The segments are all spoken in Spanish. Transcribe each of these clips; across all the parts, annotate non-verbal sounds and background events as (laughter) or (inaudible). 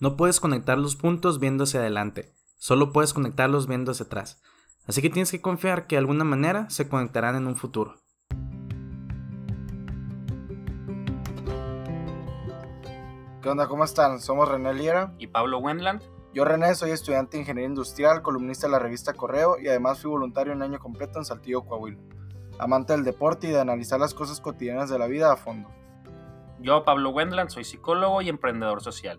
No puedes conectar los puntos viendo hacia adelante, solo puedes conectarlos viendo hacia atrás. Así que tienes que confiar que de alguna manera se conectarán en un futuro. ¿Qué onda? ¿Cómo están? Somos René Liera. y Pablo Wendland. Yo, René, soy estudiante de Ingeniería Industrial, columnista de la revista Correo y además fui voluntario un año completo en Saltillo, Coahuila. Amante del deporte y de analizar las cosas cotidianas de la vida a fondo. Yo, Pablo Wendland, soy psicólogo y emprendedor social.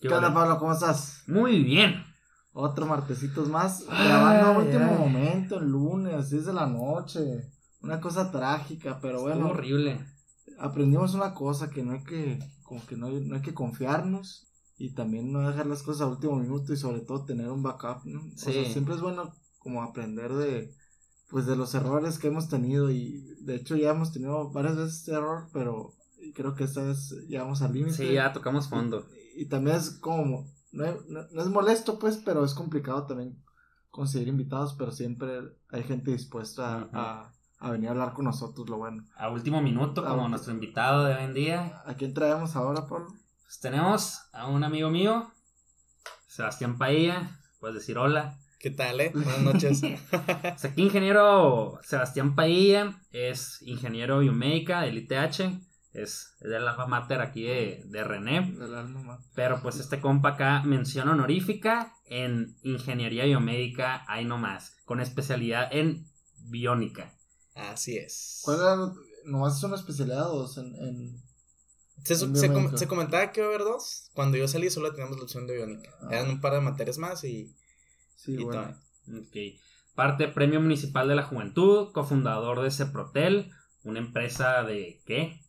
¿Qué onda, Pablo? ¿Cómo estás? Muy bien. Otro martesitos más. Ay, grabando a último ay. momento, el lunes, 10 de la noche. Una cosa trágica, pero Estuvo bueno. horrible. Aprendimos una cosa, que no hay que, como que no hay, no hay que confiarnos. Y también no dejar las cosas a último minuto y sobre todo tener un backup, ¿no? O Sí. sea, siempre es bueno como aprender de, pues de los errores que hemos tenido y de hecho ya hemos tenido varias veces este error, pero creo que esta vez llegamos al límite. Sí, ya tocamos fondo. Y también es como, no, no- no es molesto pues, pero es complicado también conseguir invitados, pero siempre hay gente dispuesta a, Ujú. a- a venir a hablar con nosotros, lo bueno. A último minuto, como nuestro invitado de hoy en día. ¿A quién traemos ahora, Pablo? Pues tenemos a un amigo mío, Sebastián Paella. Puedes decir hola. ¿Qué tal, eh? (laughs) Buenas noches. (laughs) Pues aquí ingeniero Sebastián Paella es ingeniero biomédica del ITH. Es de la alma mater aquí de, de René. Del alma mater. Pero pues este compa acá mención honorífica en ingeniería biomédica, ahí nomás, con especialidad en biónica. Así es. ¿Cuál era? ¿Nomás es una especialidad o dos en, en... Se, se com- biomédico? se comentaba que iba a haber dos. Cuando yo salí solo teníamos la opción de biónica. Ah. Eran un par de materias más y, Sí, y bueno. Parte Premio Municipal de la Juventud, cofundador de Ceprotel, una empresa de ¿qué?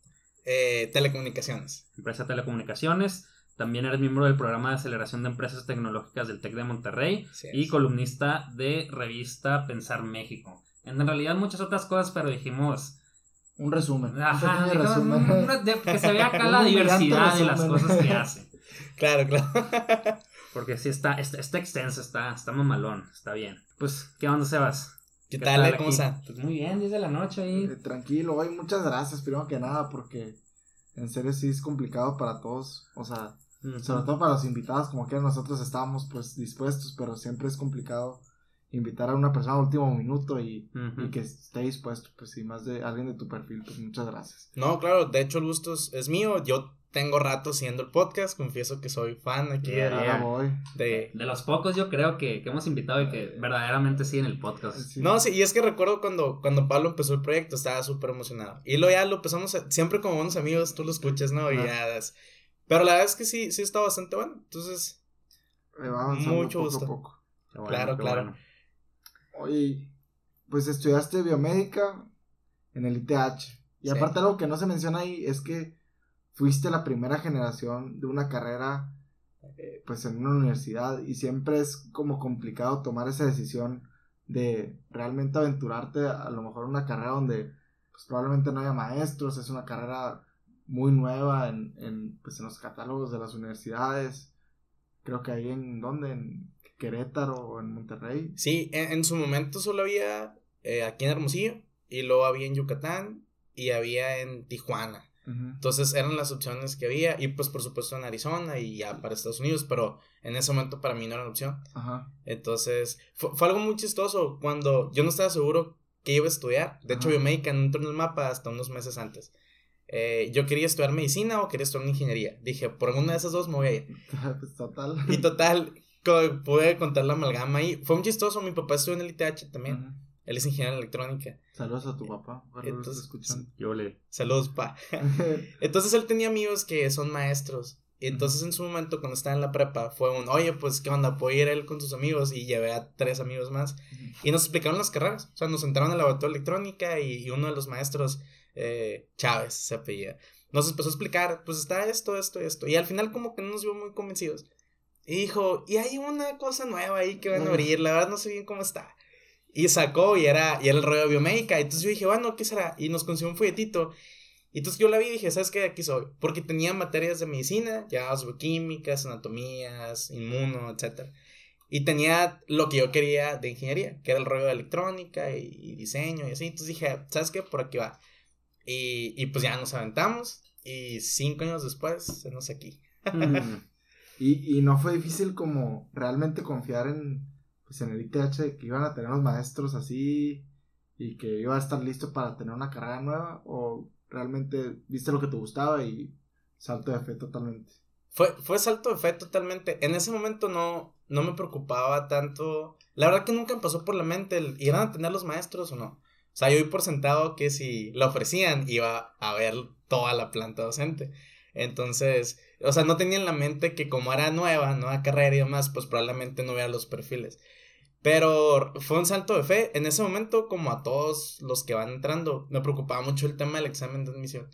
Eh, telecomunicaciones. Empresa de telecomunicaciones. También eres miembro del programa de aceleración de empresas tecnológicas del TEC de Monterrey y columnista de revista Pensar México. En realidad muchas otras cosas, pero dijimos, Un resumen. ajá, un resumen. "Mm, de- que se vea acá (laughs) la diversidad de las cosas que (laughs) hace. Claro, claro. Porque sí está, está, está extenso, está, está mamalón, está bien. Pues, ¿qué onda, Sebas? ¿Qué tal, eh? ¿Cómo están? Pues muy bien, 10 de la noche ahí. Eh, tranquilo, hoy muchas gracias, primero que nada, porque en serio sí es complicado para todos, o sea, sobre todo para los invitados, como que nosotros estábamos pues dispuestos, pero siempre es complicado invitar a una persona a último minuto y, y que esté dispuesto, pues sí, más de alguien de tu perfil, pues muchas gracias. No, claro, de hecho el gusto es, es mío. Yo tengo rato siguiendo el podcast. Confieso que soy fan aquí Yeah, de- yeah. de... De los pocos yo creo que, que hemos invitado y que verdaderamente siguen el podcast. Sí. No, sí, y es que recuerdo cuando, cuando Pablo empezó el proyecto, estaba súper emocionado. Y luego ya lo empezamos, a- siempre como buenos amigos, tú lo escuchas, ¿no? Y ya das- Pero la verdad es que sí, sí está bastante bueno. Entonces, va Mucho poco gusto. a poco. Bueno, Claro, claro. bueno. Oye, pues estudiaste biomédica en el ITH. Y Sí. aparte algo que no se menciona ahí es que fuiste la primera generación de una carrera eh, pues en una universidad y siempre es como complicado tomar esa decisión de realmente aventurarte a, lo mejor una carrera donde pues probablemente no haya maestros, es una carrera muy nueva en, en, pues, en los catálogos de las universidades. Creo que ahí en donde, en Querétaro o en Monterrey. sí, en, en su momento solo había eh, aquí en Hermosillo, y luego había en Yucatán, y había en Tijuana. Entonces eran las opciones que había, y pues por supuesto en Arizona y ya para Estados Unidos, pero en ese momento para mí no era la opción. Ajá. Entonces, fue, fue algo muy chistoso cuando yo no estaba seguro que iba a estudiar. De hecho, biomédica no entró en el mapa hasta unos meses antes. Eh, yo quería estudiar medicina o quería estudiar ingeniería. Dije, por alguna de esas dos me voy a ir. (laughs) Pues total. Y total, pude contar la amalgama ahí. Fue muy chistoso. Mi papá estudió en el ITH también. Él es ingeniero en electrónica. Saludos a tu papá. Entonces, escuchando. Yo le... Saludos, pa. (laughs) Entonces él tenía amigos que son maestros. Y entonces en su momento, cuando estaba en la prepa, fue un, oye, pues, ¿qué onda? ¿Puedo ir él con sus amigos? Y llevé a tres amigos más. Y nos explicaron las carreras. O sea, nos sentaron en el laboratorio de electrónica y, y uno de los maestros, eh, Chávez, se apellida. Nos empezó a explicar, pues está esto, esto, esto. Y al final como que no nos vio muy convencidos. Y dijo, y hay una cosa nueva ahí que van a abrir, la verdad no sé bien cómo está. Y sacó y era, y era el rollo de biomédica. Entonces yo dije, bueno, ¿qué será? Y nos consiguió un folletito. Y entonces yo la vi y dije, ¿sabes qué? Aquí soy. Porque tenía materias de medicina, ya bioquímicas, anatomías, inmuno, etc. Y tenía lo que yo quería de ingeniería, que era el rollo de electrónica y, diseño y así. Entonces dije, ¿sabes qué? Por aquí va. Y, y pues ya nos aventamos. Y cinco años después, nos aquí. Mm. (laughs) y, y no fue difícil como realmente confiar en, pues en el ITH que iban a tener los maestros así y que iba a estar listo para tener una carrera nueva o realmente viste lo que te gustaba y salto de fe totalmente. Fue, fue salto de fe totalmente. En ese momento no, no me preocupaba tanto. La verdad que nunca me pasó por la mente el, ¿iban a tener los maestros o no? O sea, yo vi por sentado que si lo ofrecían iba a ver toda la planta docente. Entonces, o sea, no tenía en la mente que como era nueva, nueva carrera y demás, pues probablemente no hubiera los perfiles. Pero fue un salto de fe. En ese momento, como a todos los que van entrando, me preocupaba mucho el tema del examen de admisión.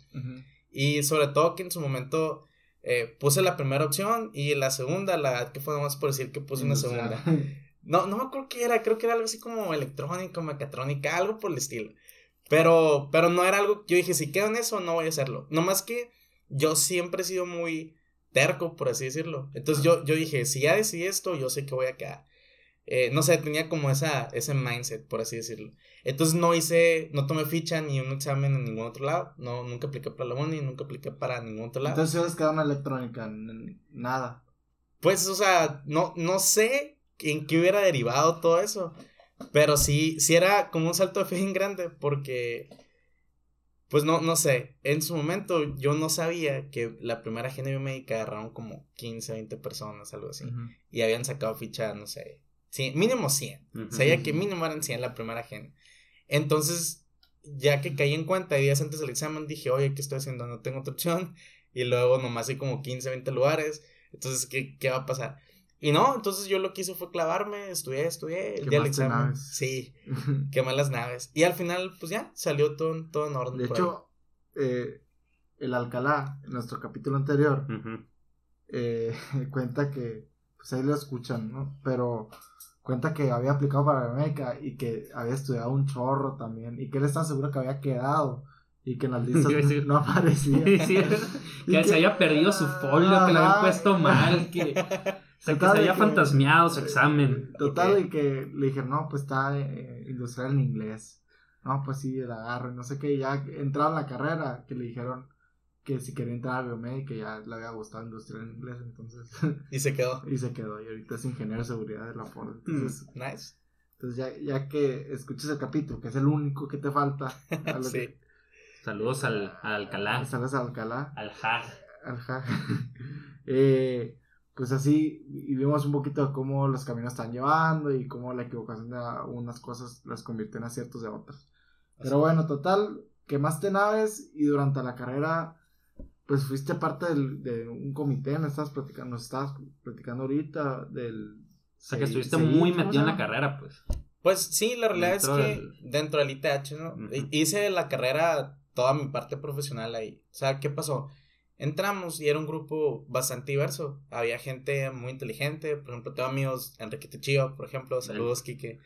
Y sobre todo que en su momento eh, puse la primera opción y la segunda, la que fue nomás por decir que puse una segunda. No, no me acuerdo qué era, creo que era algo así como electrónica, mecatrónica, algo por el estilo. Pero, pero no era algo, yo dije, si quedo en eso, no voy a hacerlo. No más que yo siempre he sido muy terco, por así decirlo. Entonces yo, yo dije, si ya decidí esto, yo sé que voy a quedar. Eh, no sé, tenía como esa, ese mindset, por así decirlo. Entonces no hice, no tomé ficha ni un examen en ningún otro lado. No, nunca apliqué para la UNI, nunca apliqué para ningún otro lado. Entonces has quedado en electrónica, nada. Pues, o sea, no, no sé en qué hubiera derivado todo eso. Pero sí, sí era como un salto de fe en grande, porque, pues no, no sé, en su momento yo no sabía que la primera género biomédica agarraron como 15, 20 personas, algo así. Y habían sacado ficha, no sé, Sí, mínimo 100. Sabía que mínimo eran 100 la primera gen. Entonces, ya que caí en cuenta, días antes del examen, dije, oye, ¿qué estoy haciendo? No tengo otra opción. Y luego nomás hay como 15, 20 lugares. Entonces, ¿qué, qué va a pasar? Y no, entonces yo lo que hice fue clavarme, estudié, estudié, el día del examen. Naves. Sí, (laughs) quemé las naves. Y al final, pues ya, salió todo, todo en orden. De hecho, eh, el Alcalá, en nuestro capítulo anterior, eh, (laughs) cuenta que, pues ahí lo escuchan, ¿no? Pero cuenta que había aplicado para América y que había estudiado un chorro también y que él estaba seguro que había quedado y que en las listas (laughs) no, aparecía. que, se había perdido su folio, que le habían puesto mal, que, se había fantasmeado su examen. Total, y que le dije, no, pues está eh, industrial en inglés. No, pues sí, el agarro, no sé qué, ya entraba en la carrera, que le dijeron, que si quería entrar a biomédica ya le había gustado industrial en inglés, entonces. y se quedó. (laughs) y se quedó, y ahorita es ingeniero de seguridad de la Ford. Mm, entonces, nice. Entonces, ya, ya que escuches el capítulo, que es el único que te falta. (laughs) sí. Saludos al, al, Alcalá. Saludos al Alcalá. Al HAG. Al HAG. (laughs) eh, pues así, y vimos un poquito de cómo los caminos están llevando y cómo la equivocación de unas cosas las convirtió en aciertos de otras. Pero bueno, total, quemaste naves y durante la carrera pues fuiste parte de un comité, me estabas platicando, nos estabas platicando ahorita del... O sea, que estuviste muy metido en la carrera, pues. Pues sí, la realidad es que dentro del ITH, ¿no? Hice la carrera, toda mi parte profesional ahí. O sea, ¿qué pasó? Entramos y era un grupo bastante diverso. Había gente muy inteligente, por ejemplo, tengo amigos, Enrique Techillo, por ejemplo, saludos, Kike.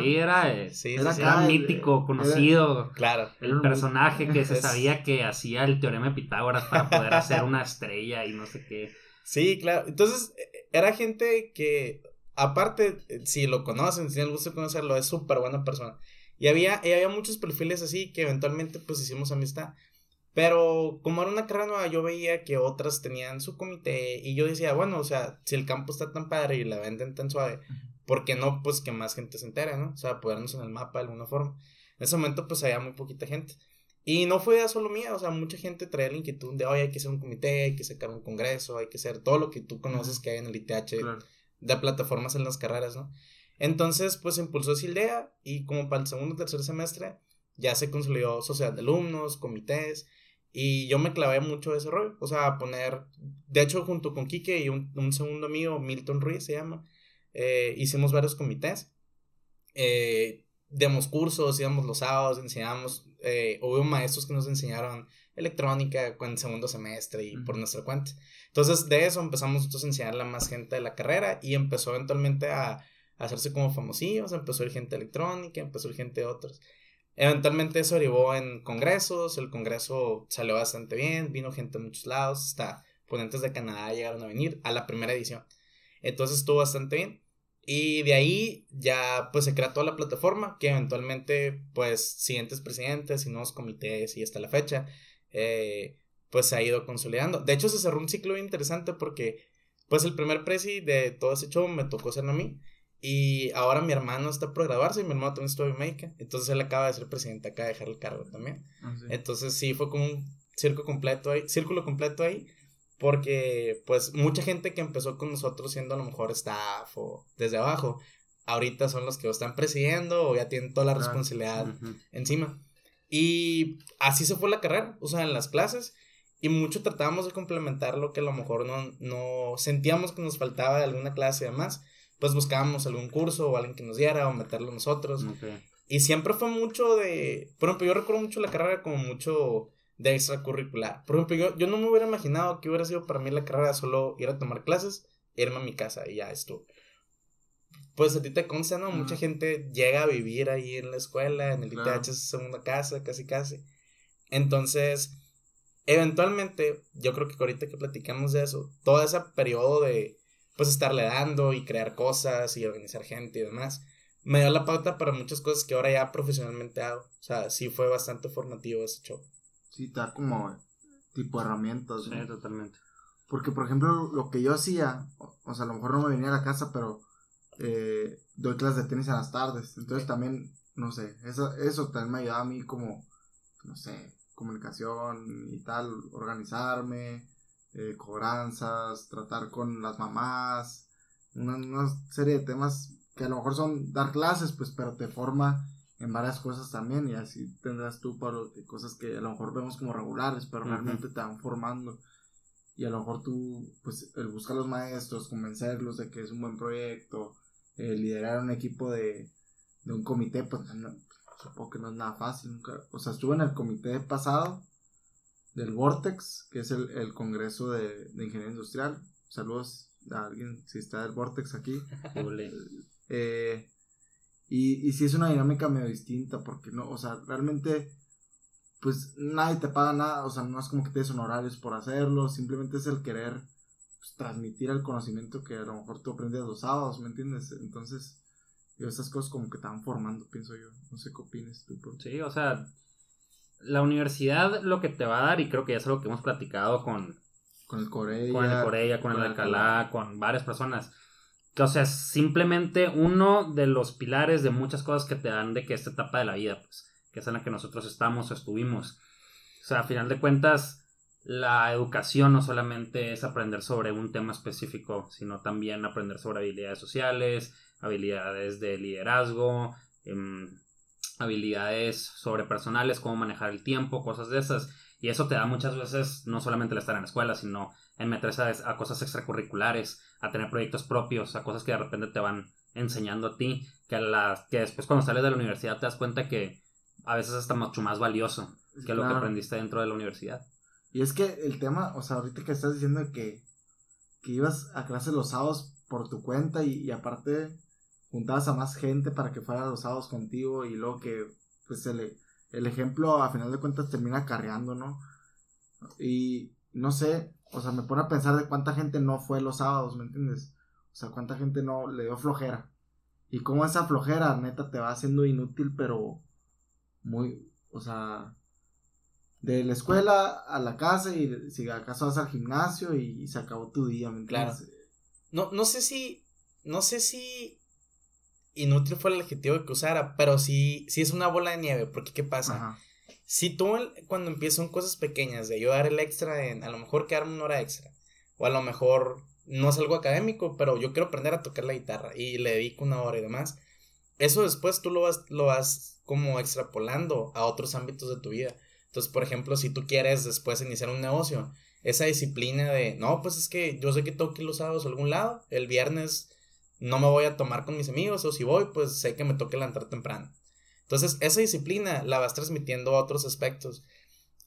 Sí, era, eh, era, mítico, conocido. claro. El personaje que se (laughs) sabía que hacía el teorema de Pitágoras para poder hacer una estrella y no sé qué. Sí, claro. Entonces, era gente que, aparte, si lo conocen, si tienen el gusto de conocerlo, es súper buena persona. Y había, y había muchos perfiles así que eventualmente pues hicimos amistad. Pero como era una carrera nueva, yo veía que otras tenían su comité y yo decía, bueno, o sea, si el campo está tan padre y la venden tan suave, ¿por qué no, pues, que más gente se entere, ¿no? O sea, ponernos en el mapa de alguna forma. En ese momento, pues, había muy poquita gente. Y no fue solo mía, o sea, mucha gente traía la inquietud de, oye, hay que hacer un comité, hay que sacar un congreso, hay que hacer todo lo que tú conoces que hay en el ITH de plataformas en las carreras, ¿no? Entonces, pues, impulsó esa idea y como para el segundo o tercer semestre ya se consolidó sociedad de alumnos, comités, y yo me clavé mucho ese rol, o sea, poner, de hecho, junto con Quique y un, segundo amigo, Milton Ruiz se llama, eh, hicimos varios comités, eh, demos cursos, íbamos los sábados, enseñamos, eh, hubo maestros que nos enseñaron electrónica en segundo semestre y por nuestra cuenta. Entonces, de eso empezamos nosotros a enseñarle a más gente de la carrera y empezó eventualmente a, hacerse como famosillos, empezó a ir gente electrónica, empezó a ir gente de otros. Eventualmente eso derivó en congresos, el congreso salió bastante bien, vino gente de muchos lados, hasta ponentes de Canadá llegaron a venir a la primera edición. Entonces estuvo bastante bien. Y de ahí ya pues se crea toda la plataforma que eventualmente pues siguientes presidentes y nuevos comités y hasta la fecha eh, pues se ha ido consolidando. De hecho se cerró un ciclo interesante porque pues el primer presi de todo ese show me tocó ser a mí y ahora mi hermano está por graduarse y mi hermano también estuvo en México. Entonces él acaba de ser presidente acá, de dejar el cargo también. Ah, Entonces sí, fue como un círculo completo ahí, círculo completo ahí. Porque pues mucha gente que empezó con nosotros siendo a lo mejor staff o desde abajo, ahorita son los que están presidiendo o ya tienen toda la responsabilidad encima. Y así se fue la carrera, o sea, en las clases. Y mucho tratábamos de complementar lo que a lo mejor no, no sentíamos que nos faltaba de alguna clase y demás pues buscábamos algún curso o alguien que nos diera o meterlo nosotros. Y siempre fue mucho de, por ejemplo, yo recuerdo mucho la carrera como mucho de extracurricular. Por ejemplo, yo, yo no me hubiera imaginado que hubiera sido para mí la carrera solo ir a tomar clases, irme a mi casa y ya estuvo. Pues a ti te consta, ¿no? Mucha gente llega a vivir ahí en la escuela, en el ITH es segunda casa, casi casi. Entonces, eventualmente, yo creo que ahorita que platicamos de eso, todo ese periodo de pues estarle dando y crear cosas y organizar gente y demás, me dio la pauta para muchas cosas que ahora ya profesionalmente hago. O sea, sí fue bastante formativo ese show. Sí, te da como tipo herramientas. Sí, totalmente. Porque, por ejemplo, lo que yo hacía, o, sea, a lo mejor no me venía a la casa, pero eh, doy clases de tenis a las tardes. Entonces también, no sé, eso, eso también me ayudaba a mí como, no sé, comunicación y tal, organizarme, eh, cobranzas, tratar con las mamás, una, serie de temas que a lo mejor son dar clases, pues, pero te forma en varias cosas también y así tendrás tú para cosas que a lo mejor vemos como regulares, pero realmente te van formando. Y a lo mejor tú, pues, el buscar a los maestros, convencerlos de que es un buen proyecto, eh, liderar un equipo de, de un comité, pues, supongo que no es nada fácil, nunca, o sea, estuve en el comité pasado del Vortex, que es el, Congreso de, Ingeniería Industrial. Saludos a alguien si está del Vortex aquí. (laughs) eh, y, y sí es una dinámica medio distinta, porque no, o sea, realmente, pues nadie te paga nada, o sea, no es como que te des honorarios por hacerlo, simplemente es el querer pues, transmitir el conocimiento que a lo mejor tú aprendes los sábados, ¿me entiendes? Entonces, esas cosas como que te van formando, pienso yo. No sé qué opinas tú. Sí, o sea, la universidad lo que te va a dar, y creo que ya es algo que hemos platicado con, con el Corea, con el Corea, con, el Alcalá, con varias personas. Que, o sea, simplemente uno de los pilares de muchas cosas que te dan de que esta etapa de la vida, pues, que es en la que nosotros estamos o estuvimos. O sea, a final de cuentas, la educación no solamente es aprender sobre un tema específico, sino también aprender sobre habilidades sociales, habilidades de liderazgo, em, habilidades sobrepersonales, cómo manejar el tiempo, cosas de esas. Y eso te da muchas veces no solamente el estar en la escuela, sino en meterse a, cosas extracurriculares, a tener proyectos propios, a cosas que de repente te van enseñando a ti, que, a que después cuando sales de la universidad te das cuenta que a veces está mucho más valioso que lo que aprendiste dentro de la universidad. Y es que el tema, o sea, ahorita que estás diciendo que, que ibas a clase los sábados por tu cuenta y aparte juntabas a más gente para que fuera los sábados contigo y luego que pues el, el ejemplo a final de cuentas termina carreando, ¿no? Y no sé, o sea, me pone a pensar de cuánta gente no fue los sábados, ¿me entiendes? O sea, cuánta gente no le dio flojera. Y cómo esa flojera, neta, te va haciendo inútil, pero muy, o sea, de la escuela a la casa y si acaso vas al gimnasio y, se acabó tu día, ¿me entiendes? Claro. No, no sé si, no sé si inútil fue el adjetivo que usara, pero sí, sí es una bola de nieve, porque ¿qué pasa? Si tú cuando empiezan cosas pequeñas, de ayudar el extra en, a lo mejor quedarme una hora extra, o a lo mejor no es algo académico, pero yo quiero aprender a tocar la guitarra y le dedico una hora y demás, eso después tú lo vas, lo vas como extrapolando a otros ámbitos de tu vida. Entonces, por ejemplo, si tú quieres después iniciar un negocio, esa disciplina de, no, pues es que yo sé que tengo que ir los sábados a algún lado, el viernes no me voy a tomar con mis amigos o si voy, pues sé que me toque levantar temprano. Entonces, esa disciplina la vas transmitiendo a otros aspectos.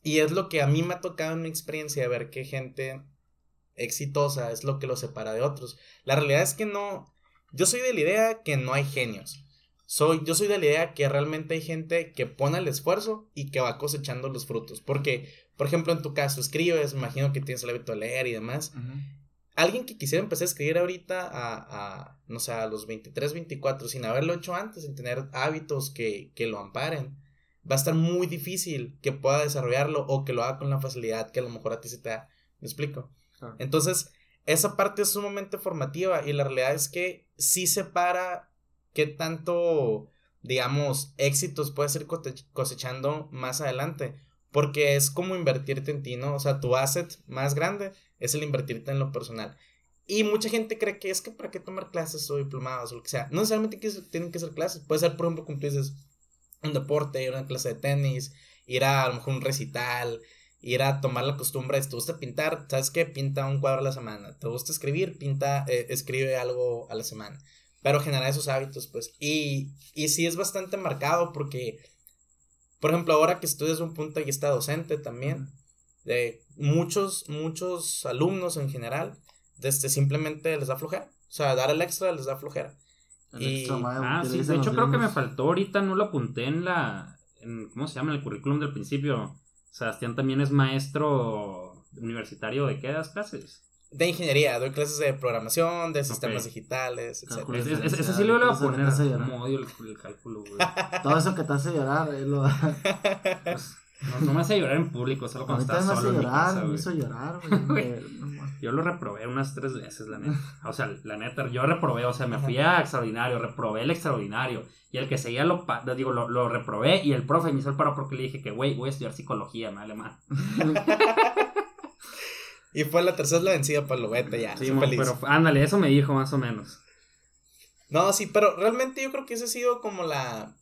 Y es lo que a mí me ha tocado en mi experiencia ver que gente exitosa es lo que lo separa de otros. La realidad es que no, yo soy de la idea que no hay genios. Soy, yo soy de la idea que realmente hay gente que pone el esfuerzo y que va cosechando los frutos. Porque, por ejemplo, en tu caso, escribes, imagino que tienes el hábito de leer y demás. Alguien que quisiera empezar a escribir ahorita a, a, no sé, a los 23, 24, sin haberlo hecho antes, sin tener hábitos que, que lo amparen, va a estar muy difícil que pueda desarrollarlo o que lo haga con la facilidad que a lo mejor a ti se te da. ¿Me explico? Entonces, esa parte es sumamente formativa y la realidad es que sí separa qué tanto, digamos, éxitos puedes ir cosechando más adelante. Porque es como invertirte en ti, ¿no? O sea, tu asset más grande es el invertirte en lo personal. Y mucha gente cree que es que para qué tomar clases o diplomados o lo que sea. No necesariamente tienen que ser clases. Puede ser, por ejemplo, como tú dices, un deporte, ir a una clase de tenis, ir a, a lo mejor un recital, ir a tomar la costumbre, te gusta pintar, ¿sabes qué? Pinta un cuadro a la semana, te gusta escribir, pinta, eh, escribe algo a la semana, pero generar esos hábitos, pues, y, y sí es bastante marcado porque, por ejemplo, ahora que estudias un punto y está docente también, de muchos, muchos alumnos en general, desde simplemente les da flojera, o sea, dar el extra les da flojera. y... ah, sí, de hecho creo que me faltó ahorita, no lo apunté en la, en, ¿cómo se llama? En el currículum del principio Sebastián también es maestro universitario de qué das clases? De ingeniería, doy clases de programación, de sistemas digitales, etc. Ese sí lo voy a poner como odio el, cálculo, güey. (laughs) Todo eso que te hace llorar, él lo (laughs) pues, no, me hace llorar en público, solo cuando estás solo en mi casa, me hizo llorar, güey. (laughs) yo lo reprobé unas tres veces, la neta. (laughs) O sea, la neta, yo reprobé, o sea, me fui a extraordinario, reprobé el extraordinario. Y el que seguía lo, digo, lo, lo reprobé y el profe me hizo el paro porque le dije que, güey, voy a estudiar psicología, me vale mal. (laughs) y fue la tercera la vencida, lo vete ya. Sí, pero ándale, eso me dijo más o menos. No, sí, pero realmente yo creo que ese ha sido como la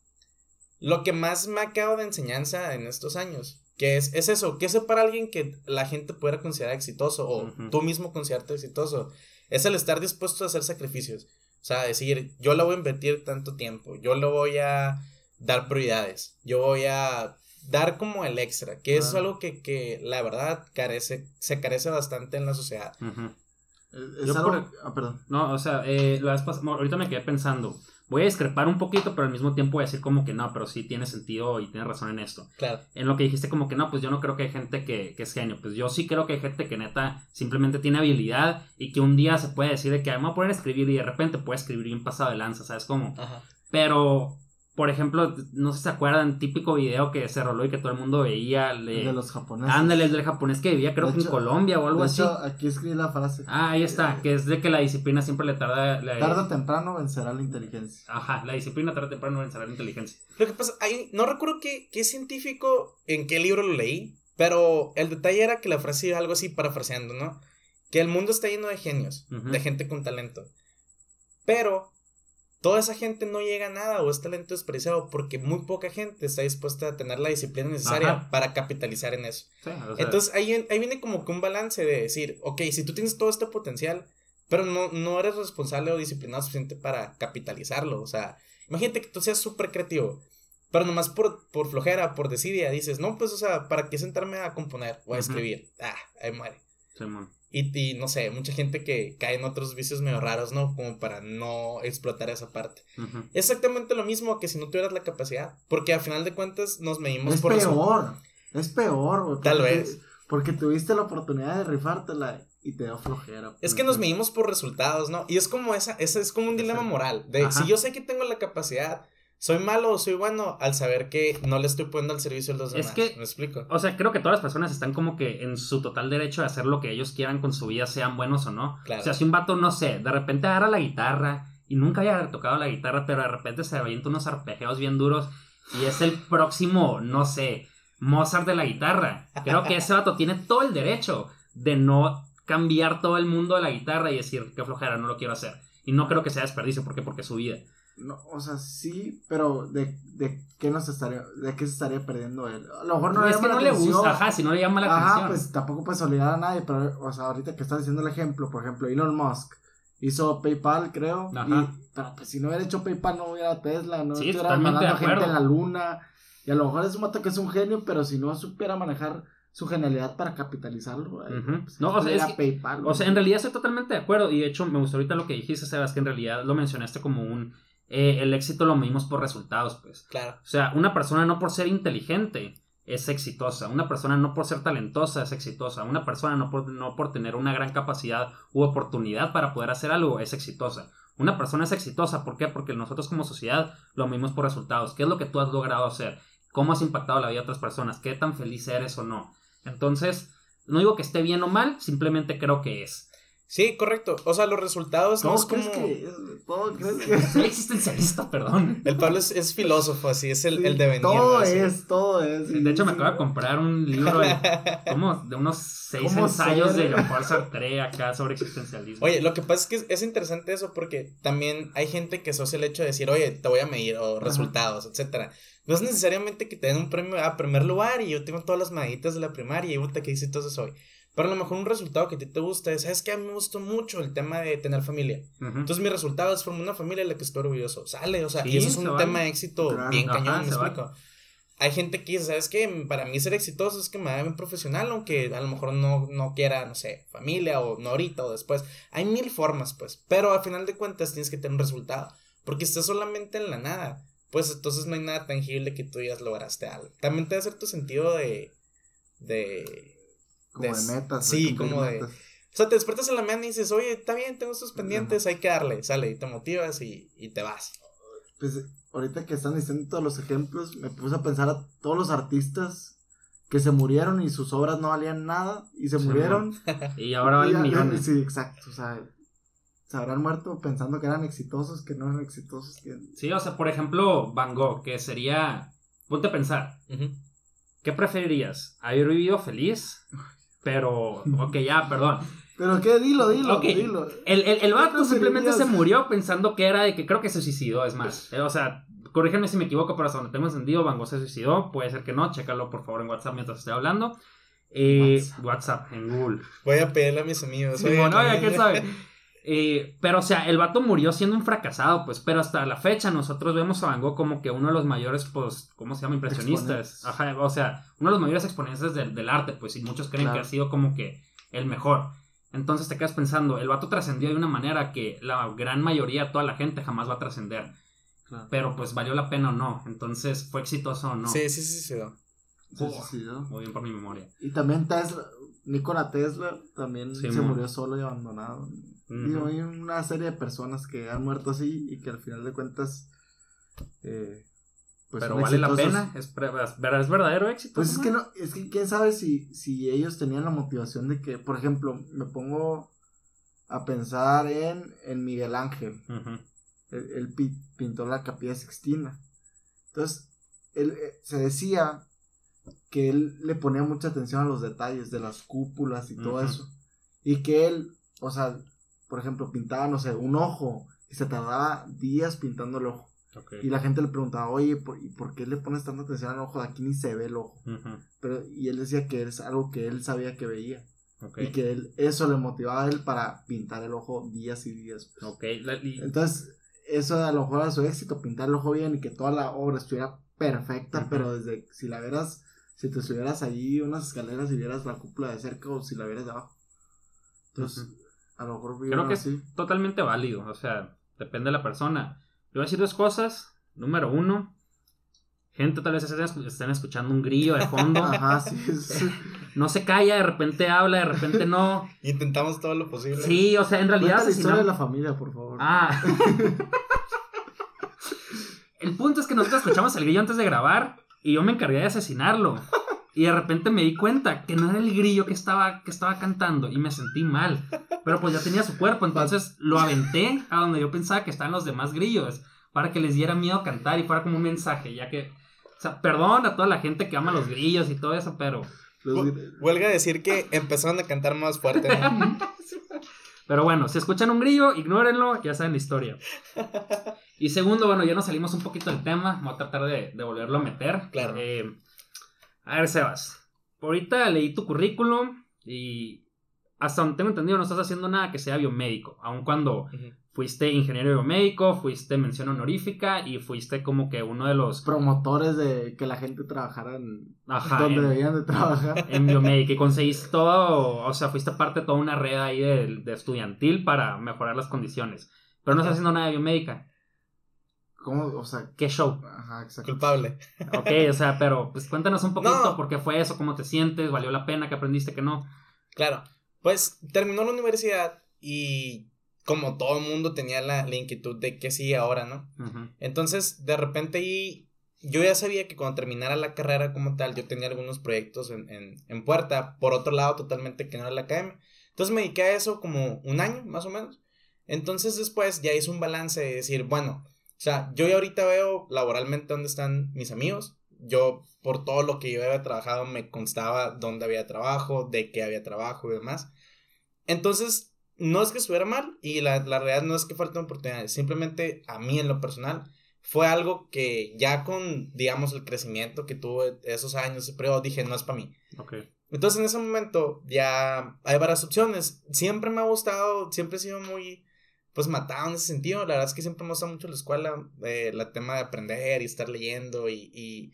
lo que más me ha quedado de enseñanza en estos años. Que es, es eso, que es para alguien que la gente pueda considerar exitoso o tú mismo considerarte exitoso. Es el estar dispuesto a hacer sacrificios. O sea, decir, yo le voy a invertir tanto tiempo, yo le voy a dar prioridades, yo voy a dar como el extra, que es algo que, que, la verdad carece, se carece bastante en la sociedad. Es algo... Ah, perdón. No, o sea, eh, ahorita me quedé pensando voy a discrepar un poquito, pero al mismo tiempo voy a decir como que no, pero sí tiene sentido y tiene razón en esto. Claro. En lo que dijiste como que no, pues yo no creo que hay gente que, que es genio. Pues yo sí creo que hay gente que neta simplemente tiene habilidad y que un día se puede decir de que me voy a poner a escribir y de repente puede escribir bien pasado de lanza, ¿sabes cómo? Ajá. Pero por ejemplo, no sé si se acuerdan, típico video que se roló y que todo el mundo veía. El de los japoneses. Ándale, el del japonés que vivía, creo que en Colombia o algo de hecho, así. Aquí escribí la frase. Ah, ahí está, que es de que la disciplina siempre le tarda. tarda o temprano vencerá la inteligencia. Ajá, la disciplina tarde o temprano vencerá la inteligencia. Lo que pasa, ahí, no recuerdo qué, qué científico, en qué libro lo leí, pero el detalle era que la frase iba algo así parafraseando, ¿no? Que el mundo está lleno de genios, de gente con talento. Pero toda esa gente no llega a nada o es talento despreciado porque muy poca gente está dispuesta a tener la disciplina necesaria para capitalizar en eso. Entonces ahí, ahí viene como que un balance de decir, ok, si tú tienes todo este potencial, pero no, no eres responsable o disciplinado suficiente para capitalizarlo. O sea, imagínate que tú seas súper creativo, pero nomás por, por flojera, por desidia, dices, no, pues, o sea, ¿para qué sentarme a componer o a escribir? Ah, ahí muere. Y, no sé, mucha gente que cae en otros vicios medio raros, ¿no? Como para no explotar esa parte. Exactamente lo mismo que si no tuvieras la capacidad. Porque a final de cuentas nos medimos es por peor, Es peor, güey. Tal vez. Porque tuviste la oportunidad de rifártela y te dio flojera. Es que nos medimos por resultados, ¿no? Y es como esa, esa es como un dilema moral. De si yo sé que tengo la capacidad, soy malo o soy bueno al saber que no le estoy poniendo al servicio de los demás. Es que, ¿me explico? O sea, creo que todas las personas están como que en su total derecho de hacer lo que ellos quieran con su vida, sean buenos o no. O sea, si un vato, no sé, de repente agarra la guitarra y nunca haya tocado la guitarra, pero de repente se avienta unos arpegios bien duros y es el próximo, no sé, Mozart de la guitarra. Creo que ese vato tiene todo el derecho de no cambiar todo el mundo de la guitarra y decir que flojera, no lo quiero hacer. Y no creo que sea desperdicio, ¿por qué? Porque es su vida. No, o sea, sí, pero ¿de, de qué nos estaría, de qué se estaría perdiendo él? A lo mejor no, le llama no le gusta, ajá, si no le llama la ajá, atención. pues tampoco puedes obligar a nadie, pero, o sea, ahorita que estás diciendo el ejemplo, por ejemplo, Elon Musk hizo PayPal, creo, ajá. y, pero pues si no hubiera hecho PayPal no hubiera Tesla, no sí, hubiera mandando gente en la luna, Y a lo mejor es un vato que es un genio, pero si no supiera manejar su genialidad para capitalizarlo, eh, pues, No, o sea, es que- PayPal. O sea, en realidad estoy totalmente de acuerdo. Y de hecho, me gustó ahorita lo que dijiste, Sebas, que en realidad lo mencionaste como un. Eh, el éxito lo medimos por resultados, pues. Claro. O sea, una persona no por ser inteligente es exitosa. Una persona no por ser talentosa es exitosa. Una persona no por, no por tener una gran capacidad u oportunidad para poder hacer algo es exitosa. Una persona es exitosa, ¿por qué? Porque nosotros como sociedad lo medimos por resultados. ¿Qué es lo que tú has logrado hacer? ¿Cómo has impactado la vida de otras personas? ¿Qué tan feliz eres o no? Entonces, no digo que esté bien o mal, simplemente creo que es. Sí, correcto. O sea, los resultados no ¿Cómo es crees como... que es? ¿Cómo (laughs) crees que Soy existencialista, perdón. El Pablo es, es filósofo, así, es el, Sí, el devenir. Todo así. es, todo es. De hecho, me Sí. acabo de comprar un libro de, (laughs) ¿cómo? de unos seis ¿Cómo ensayos ser? de Jean-Paul Sartre acá sobre existencialismo. Oye, lo que pasa es que es, es interesante eso porque también hay gente que asocia el hecho de decir, oye, te voy a medir o resultados, etcétera. No es necesariamente que te den un premio a primer lugar y yo tengo todas las medallitas de la primaria y puta que hice entonces soy. Pero a lo mejor un resultado que a ti te gusta es, ¿sabes qué? A mí me gustó mucho el tema de tener familia. Entonces mi resultado es formar una familia de la que estoy orgulloso. Sale, o sea, Sí, y eso es un vale. tema de éxito Claro. bien Ajá, cañón, me vale. explico. Hay gente que dice, ¿sabes qué? Para mí ser exitoso es que me haga bien profesional, aunque a lo mejor no, no quiera, no sé, familia o no ahorita o después. Hay mil formas, pues. Pero al final de cuentas tienes que tener un resultado. Porque estás solamente en la nada. Pues entonces no hay nada tangible que tú digas lograste algo. También te da cierto sentido de. de. Como de metas. Sí, como de. metas. O sea, te despiertas en la mañana y dices, oye, está bien, tengo estos pendientes, hay que darle. Sale, y te motivas y, y te vas. Pues ahorita que están diciendo todos los ejemplos, me puse a pensar a todos los artistas que se murieron y sus obras no valían nada y se Sí, murieron. (laughs) Y ahora valen millones. Sí, exacto. O sea, se habrán muerto pensando que eran exitosos, que no eran exitosos. Que... Sí, o sea, por ejemplo, Van Gogh, que sería. Ponte a pensar. ¿qué preferirías? ¿Haber vivido feliz? Pero, (laughs) ok, ya, perdón. Pero qué, dilo, dilo, Ok. dilo. El, el, el vato ¿Qué simplemente se murió pensando que era de que creo que se suicidó, es más. Eh, o sea, corrígeme si me equivoco, pero hasta donde tengo entendido, Van Gogh se suicidó. Puede ser que no, chécalo por favor en WhatsApp mientras estoy hablando. Eh, WhatsApp. en Google. Voy a pedirle a mis amigos. Sí, bueno, oye, ¿quién sabe? (laughs) Eh, pero, o sea, el vato murió siendo un fracasado, pues, pero hasta la fecha nosotros vemos a Van Gogh como que uno de los mayores, pues, ¿cómo se llama? Impresionistas. Ajá, o sea, uno de los mayores exponentes del, del arte, pues, y muchos creen Claro. que ha sido como que el mejor. Entonces te quedas pensando, el vato trascendió de una manera que la gran mayoría, toda la gente jamás va a trascender. Claro. Pero pues valió la pena o no. Entonces, ¿fue exitoso o no? Sí, sí, sí, sí. sí. Suicidó. Muy bien por mi memoria. Y también Tesla, Nikola Tesla también Sí, se murió solo y abandonado. Digo, hay una serie de personas que han muerto así y que al final de cuentas. eh, pues Pero vale la pena, es, es- verdadero éxito. Pues es que no, es que quién sabe si, si ellos tenían la motivación de que, por ejemplo, me pongo a pensar en, en Miguel Ángel. Ujú. Él, él pi- pintó la capilla Sixtina. Entonces, él eh, se decía que él le ponía mucha atención a los detalles de las cúpulas y todo eso. Y que él, o sea, por ejemplo, pintaba, no sé, un ojo y se tardaba días pintando el ojo. Y la gente le preguntaba, oye, ¿por, ¿y por qué le pones tanta atención al ojo? De aquí ni se ve el ojo. Pero, y él decía que es algo que él sabía que veía. Y que él, eso le motivaba a él para pintar el ojo días y días. pues. Ok, la- y- Entonces, eso a lo mejor era su éxito, pintar el ojo bien y que toda la obra estuviera perfecta, pero desde si la vieras, si te subieras allí unas escaleras y vieras la cúpula de cerca o si la vieras de abajo. Entonces, a lo mejor Creo que es así. totalmente válido. O sea, depende de la persona. Le voy a decir dos cosas. Número uno, gente tal vez estén escu- estén escuchando un grillo de fondo. (laughs) Ajá, sí, es- (laughs) no se calla, de repente habla, de repente no. Intentamos todo lo posible. Sí, o sea, en realidad la historia de asesinamos- la familia, por favor. Ah. (laughs) El punto es que nosotros escuchamos al grillo antes de grabar y yo me encargué de asesinarlo. (laughs) Y de repente me di cuenta que no era el grillo que estaba, que estaba cantando y me sentí mal. Pero pues ya tenía su cuerpo, entonces lo aventé a donde yo pensaba que estaban los demás grillos para que les diera miedo cantar y fuera como un mensaje, ya que... O sea, perdón a toda la gente que ama los grillos y todo eso, pero... Huelga decir que empezaron a cantar más fuerte. ¿no? (laughs) Pero bueno, si escuchan un grillo, ignórenlo, ya saben la historia. (laughs) Y segundo, bueno, ya nos salimos un poquito del tema, voy a tratar de, de volverlo a meter. Claro. Eh, a ver, Sebas, ahorita leí tu currículum y hasta donde tengo entendido, no estás haciendo nada que sea biomédico, aun cuando. Fuiste ingeniero biomédico, fuiste mención honorífica y fuiste como que uno de los Promotores de que la gente trabajara en Ajá, donde en- debían de trabajar. (laughs) en biomédica y conseguiste todo, o sea, fuiste parte de toda una red ahí de, de estudiantil para mejorar las condiciones. Pero no estás haciendo nada de biomédica. ¿Cómo? O sea, ¿Qué show? ajá, exacto. Culpable. Ok, o sea, pero pues cuéntanos un poquito No. por qué fue eso, cómo te sientes, valió la pena, que aprendiste, que no. Claro. Pues terminó la universidad y como todo el mundo tenía la, la inquietud de qué sigue ahora, ¿no? Entonces, de repente ahí, yo ya sabía que cuando terminara la carrera como tal, yo tenía algunos proyectos en, en, en puerta, por otro lado, totalmente que no era la academia. Entonces me dediqué a eso como un año, más o menos. Entonces después ya hice un balance de decir, bueno, o sea, yo ya ahorita veo laboralmente dónde están mis amigos. Yo, por todo lo que yo había trabajado, me constaba dónde había trabajo, de qué había trabajo y demás. Entonces, no es que estuviera mal y la, la realidad no es que falten oportunidades. Simplemente a mí en lo personal fue algo que ya con, digamos, el crecimiento que tuve esos años, ese periodo, dije, no es para mí. Entonces en ese momento ya hay varias opciones. Siempre me ha gustado, siempre he sido muy, pues matado en ese sentido. La verdad es que siempre me gusta mucho la escuela, eh, el tema de aprender y estar leyendo y, y,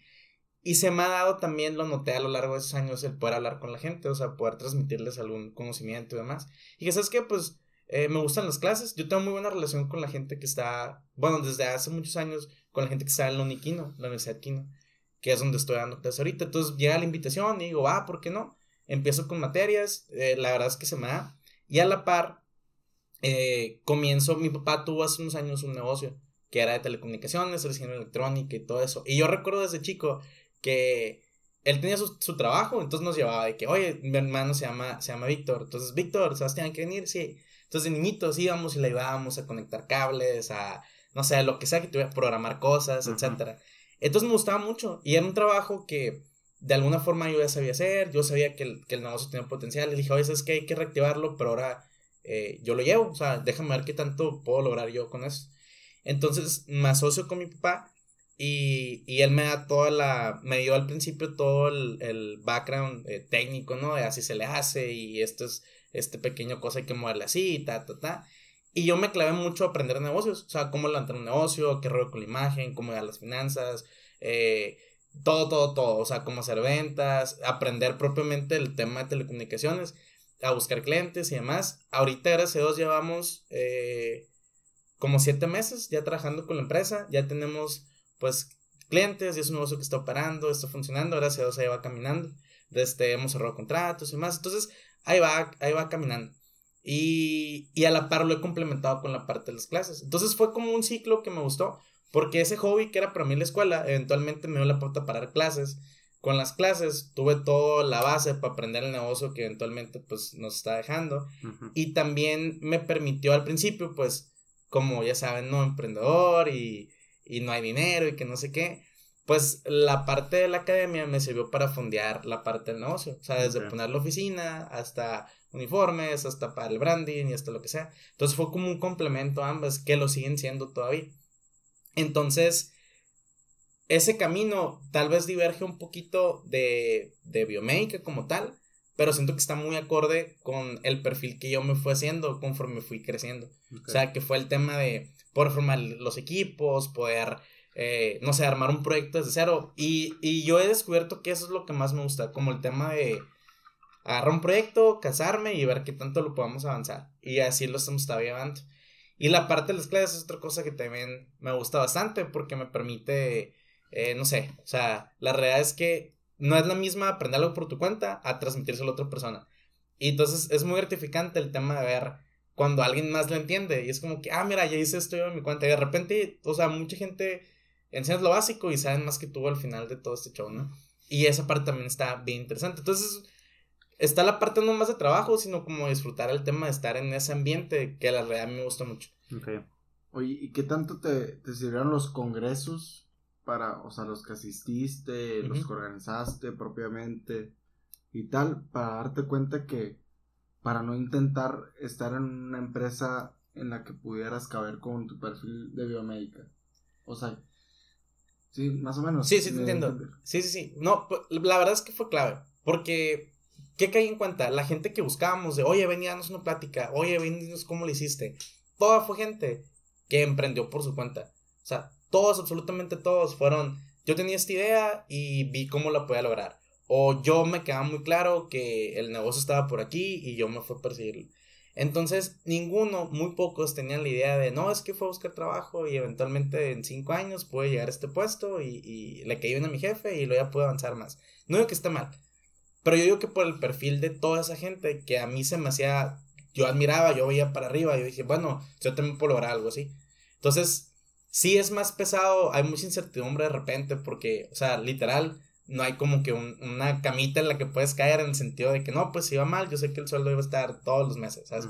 y se me ha dado también, lo noté a lo largo de esos años, el poder hablar con la gente, o sea, poder transmitirles algún conocimiento y demás. Y que sabes que, pues, eh, me gustan las clases. Yo tengo muy buena relación con la gente que está, bueno, desde hace muchos años, con la gente que está en la Uniquino, la Universidad Quino que es donde estoy dando clases ahorita. Entonces llega la invitación y digo, ah, ¿por qué no? Empiezo con materias, eh, la verdad es que se me da. Y a la par, eh, comienzo, mi papá tuvo hace unos años un negocio que era de telecomunicaciones, recién electrónica y todo eso. Y yo recuerdo desde chico que él tenía su, su, trabajo, entonces nos llevaba de que, oye, mi hermano se llama, se llama Víctor, entonces, Víctor, Sebastián, ¿que venir? Sí. Entonces, de niñitos íbamos y le ayudábamos a conectar cables, a, no sé, lo que sea que tuviera, programar cosas, etcétera. Entonces me gustaba mucho y era un trabajo que de alguna forma yo ya sabía hacer, yo sabía que el, que el negocio tenía potencial y dije, oye, es que hay que reactivarlo, pero ahora eh, yo lo llevo, o sea, déjame ver qué tanto puedo lograr yo con eso. Entonces me asocio con mi papá y, y él me da toda la, me dio al principio todo el, el background eh, técnico, ¿no? De así se le hace y esto es, este pequeño cosa hay que moverle así, ta, ta, ta. Y yo me clavé mucho a aprender negocios, o sea, cómo levantar un negocio, qué rollo con la imagen, cómo dar las finanzas, eh, todo, todo, todo, o sea, cómo hacer ventas, aprender propiamente el tema de telecomunicaciones, a buscar clientes y demás. Ahorita, gracias a Dios, llevamos eh, como siete meses ya trabajando con la empresa, ya tenemos, pues, clientes, y es un negocio que está operando, está funcionando, gracias a Dios ahí va caminando, desde hemos cerrado contratos y demás, entonces, ahí va, ahí va caminando. Y, y, a la par lo he complementado con la parte de las clases. Entonces fue como un ciclo que me gustó, porque ese hobby que era para mí la escuela, eventualmente me dio la pauta para dar clases. Con las clases tuve toda la base para aprender el negocio que eventualmente pues nos está dejando. Uh -huh. Y también me permitió al principio pues, como ya saben, no emprendedor y, y no hay dinero y que no sé qué. Pues la parte de la academia me sirvió para fondear la parte del negocio. O sea, desde okay. poner la oficina hasta uniformes, hasta para el branding y hasta lo que sea. Entonces fue como un complemento a ambas que lo siguen siendo todavía. Entonces, ese camino tal vez diverge un poquito de, de biomédica como tal, pero siento que está muy acorde con el perfil que yo me fui haciendo conforme fui creciendo. Okay. O sea, que fue el tema de poder formar los equipos, poder, eh, no sé, armar un proyecto desde cero. Y, y yo he descubierto que eso es lo que más me gusta, como el tema de agarrar un proyecto, casarme y ver qué tanto lo podamos avanzar. Y así lo estamos llevando. Y la parte de las clases es otra cosa que también me gusta bastante porque me permite, eh, no sé, o sea, la realidad es que no es la misma aprender algo por tu cuenta a transmitírselo a otra persona. Y entonces es muy gratificante el tema de ver cuando alguien más lo entiende y es como que, ah, mira, ya hice esto yo en mi cuenta. Y de repente, o sea, mucha gente enseñas lo básico y saben más que tú al final de todo este show, ¿no? Y esa parte también está bien interesante. Entonces, está la parte no más de trabajo, sino como disfrutar el tema de estar en ese ambiente que la realidad me gusta mucho. Okay. Oye, ¿y qué tanto te, te sirvieron los congresos para, o sea, los que asististe, uh -huh. los que organizaste propiamente y tal, para darte cuenta que para no intentar estar en una empresa en la que pudieras caber con tu perfil de biomédica? O sea, sí, más o menos. Sí, sí, te entiendo. Sí, sí, sí. No, la verdad es que fue clave, porque ¿qué caí en cuenta? La gente que buscábamos de, oye, veníanos una plática, oye, veníanos cómo lo hiciste. Toda fue gente que emprendió por su cuenta. O sea, todos, absolutamente todos fueron, yo tenía esta idea y vi cómo la podía lograr. O yo me quedaba muy claro que el negocio estaba por aquí y yo me fui a perseguirlo. Entonces, ninguno, muy pocos tenían la idea de, no, es que fue a buscar trabajo y eventualmente en cinco años puede llegar a este puesto y, y le caí bien a mi jefe y luego ya puedo avanzar más. No digo que esté mal, pero yo digo que por el perfil de toda esa gente que a mí se me hacía, yo admiraba, yo veía para arriba, yo dije, bueno, yo también puedo lograr algo así. Entonces, sí es más pesado, hay mucha incertidumbre de repente porque, o sea, literal, no hay como que una camita en la que puedes caer en el sentido de que no, pues si va mal, yo sé que el sueldo iba a estar todos los meses, ¿sabes?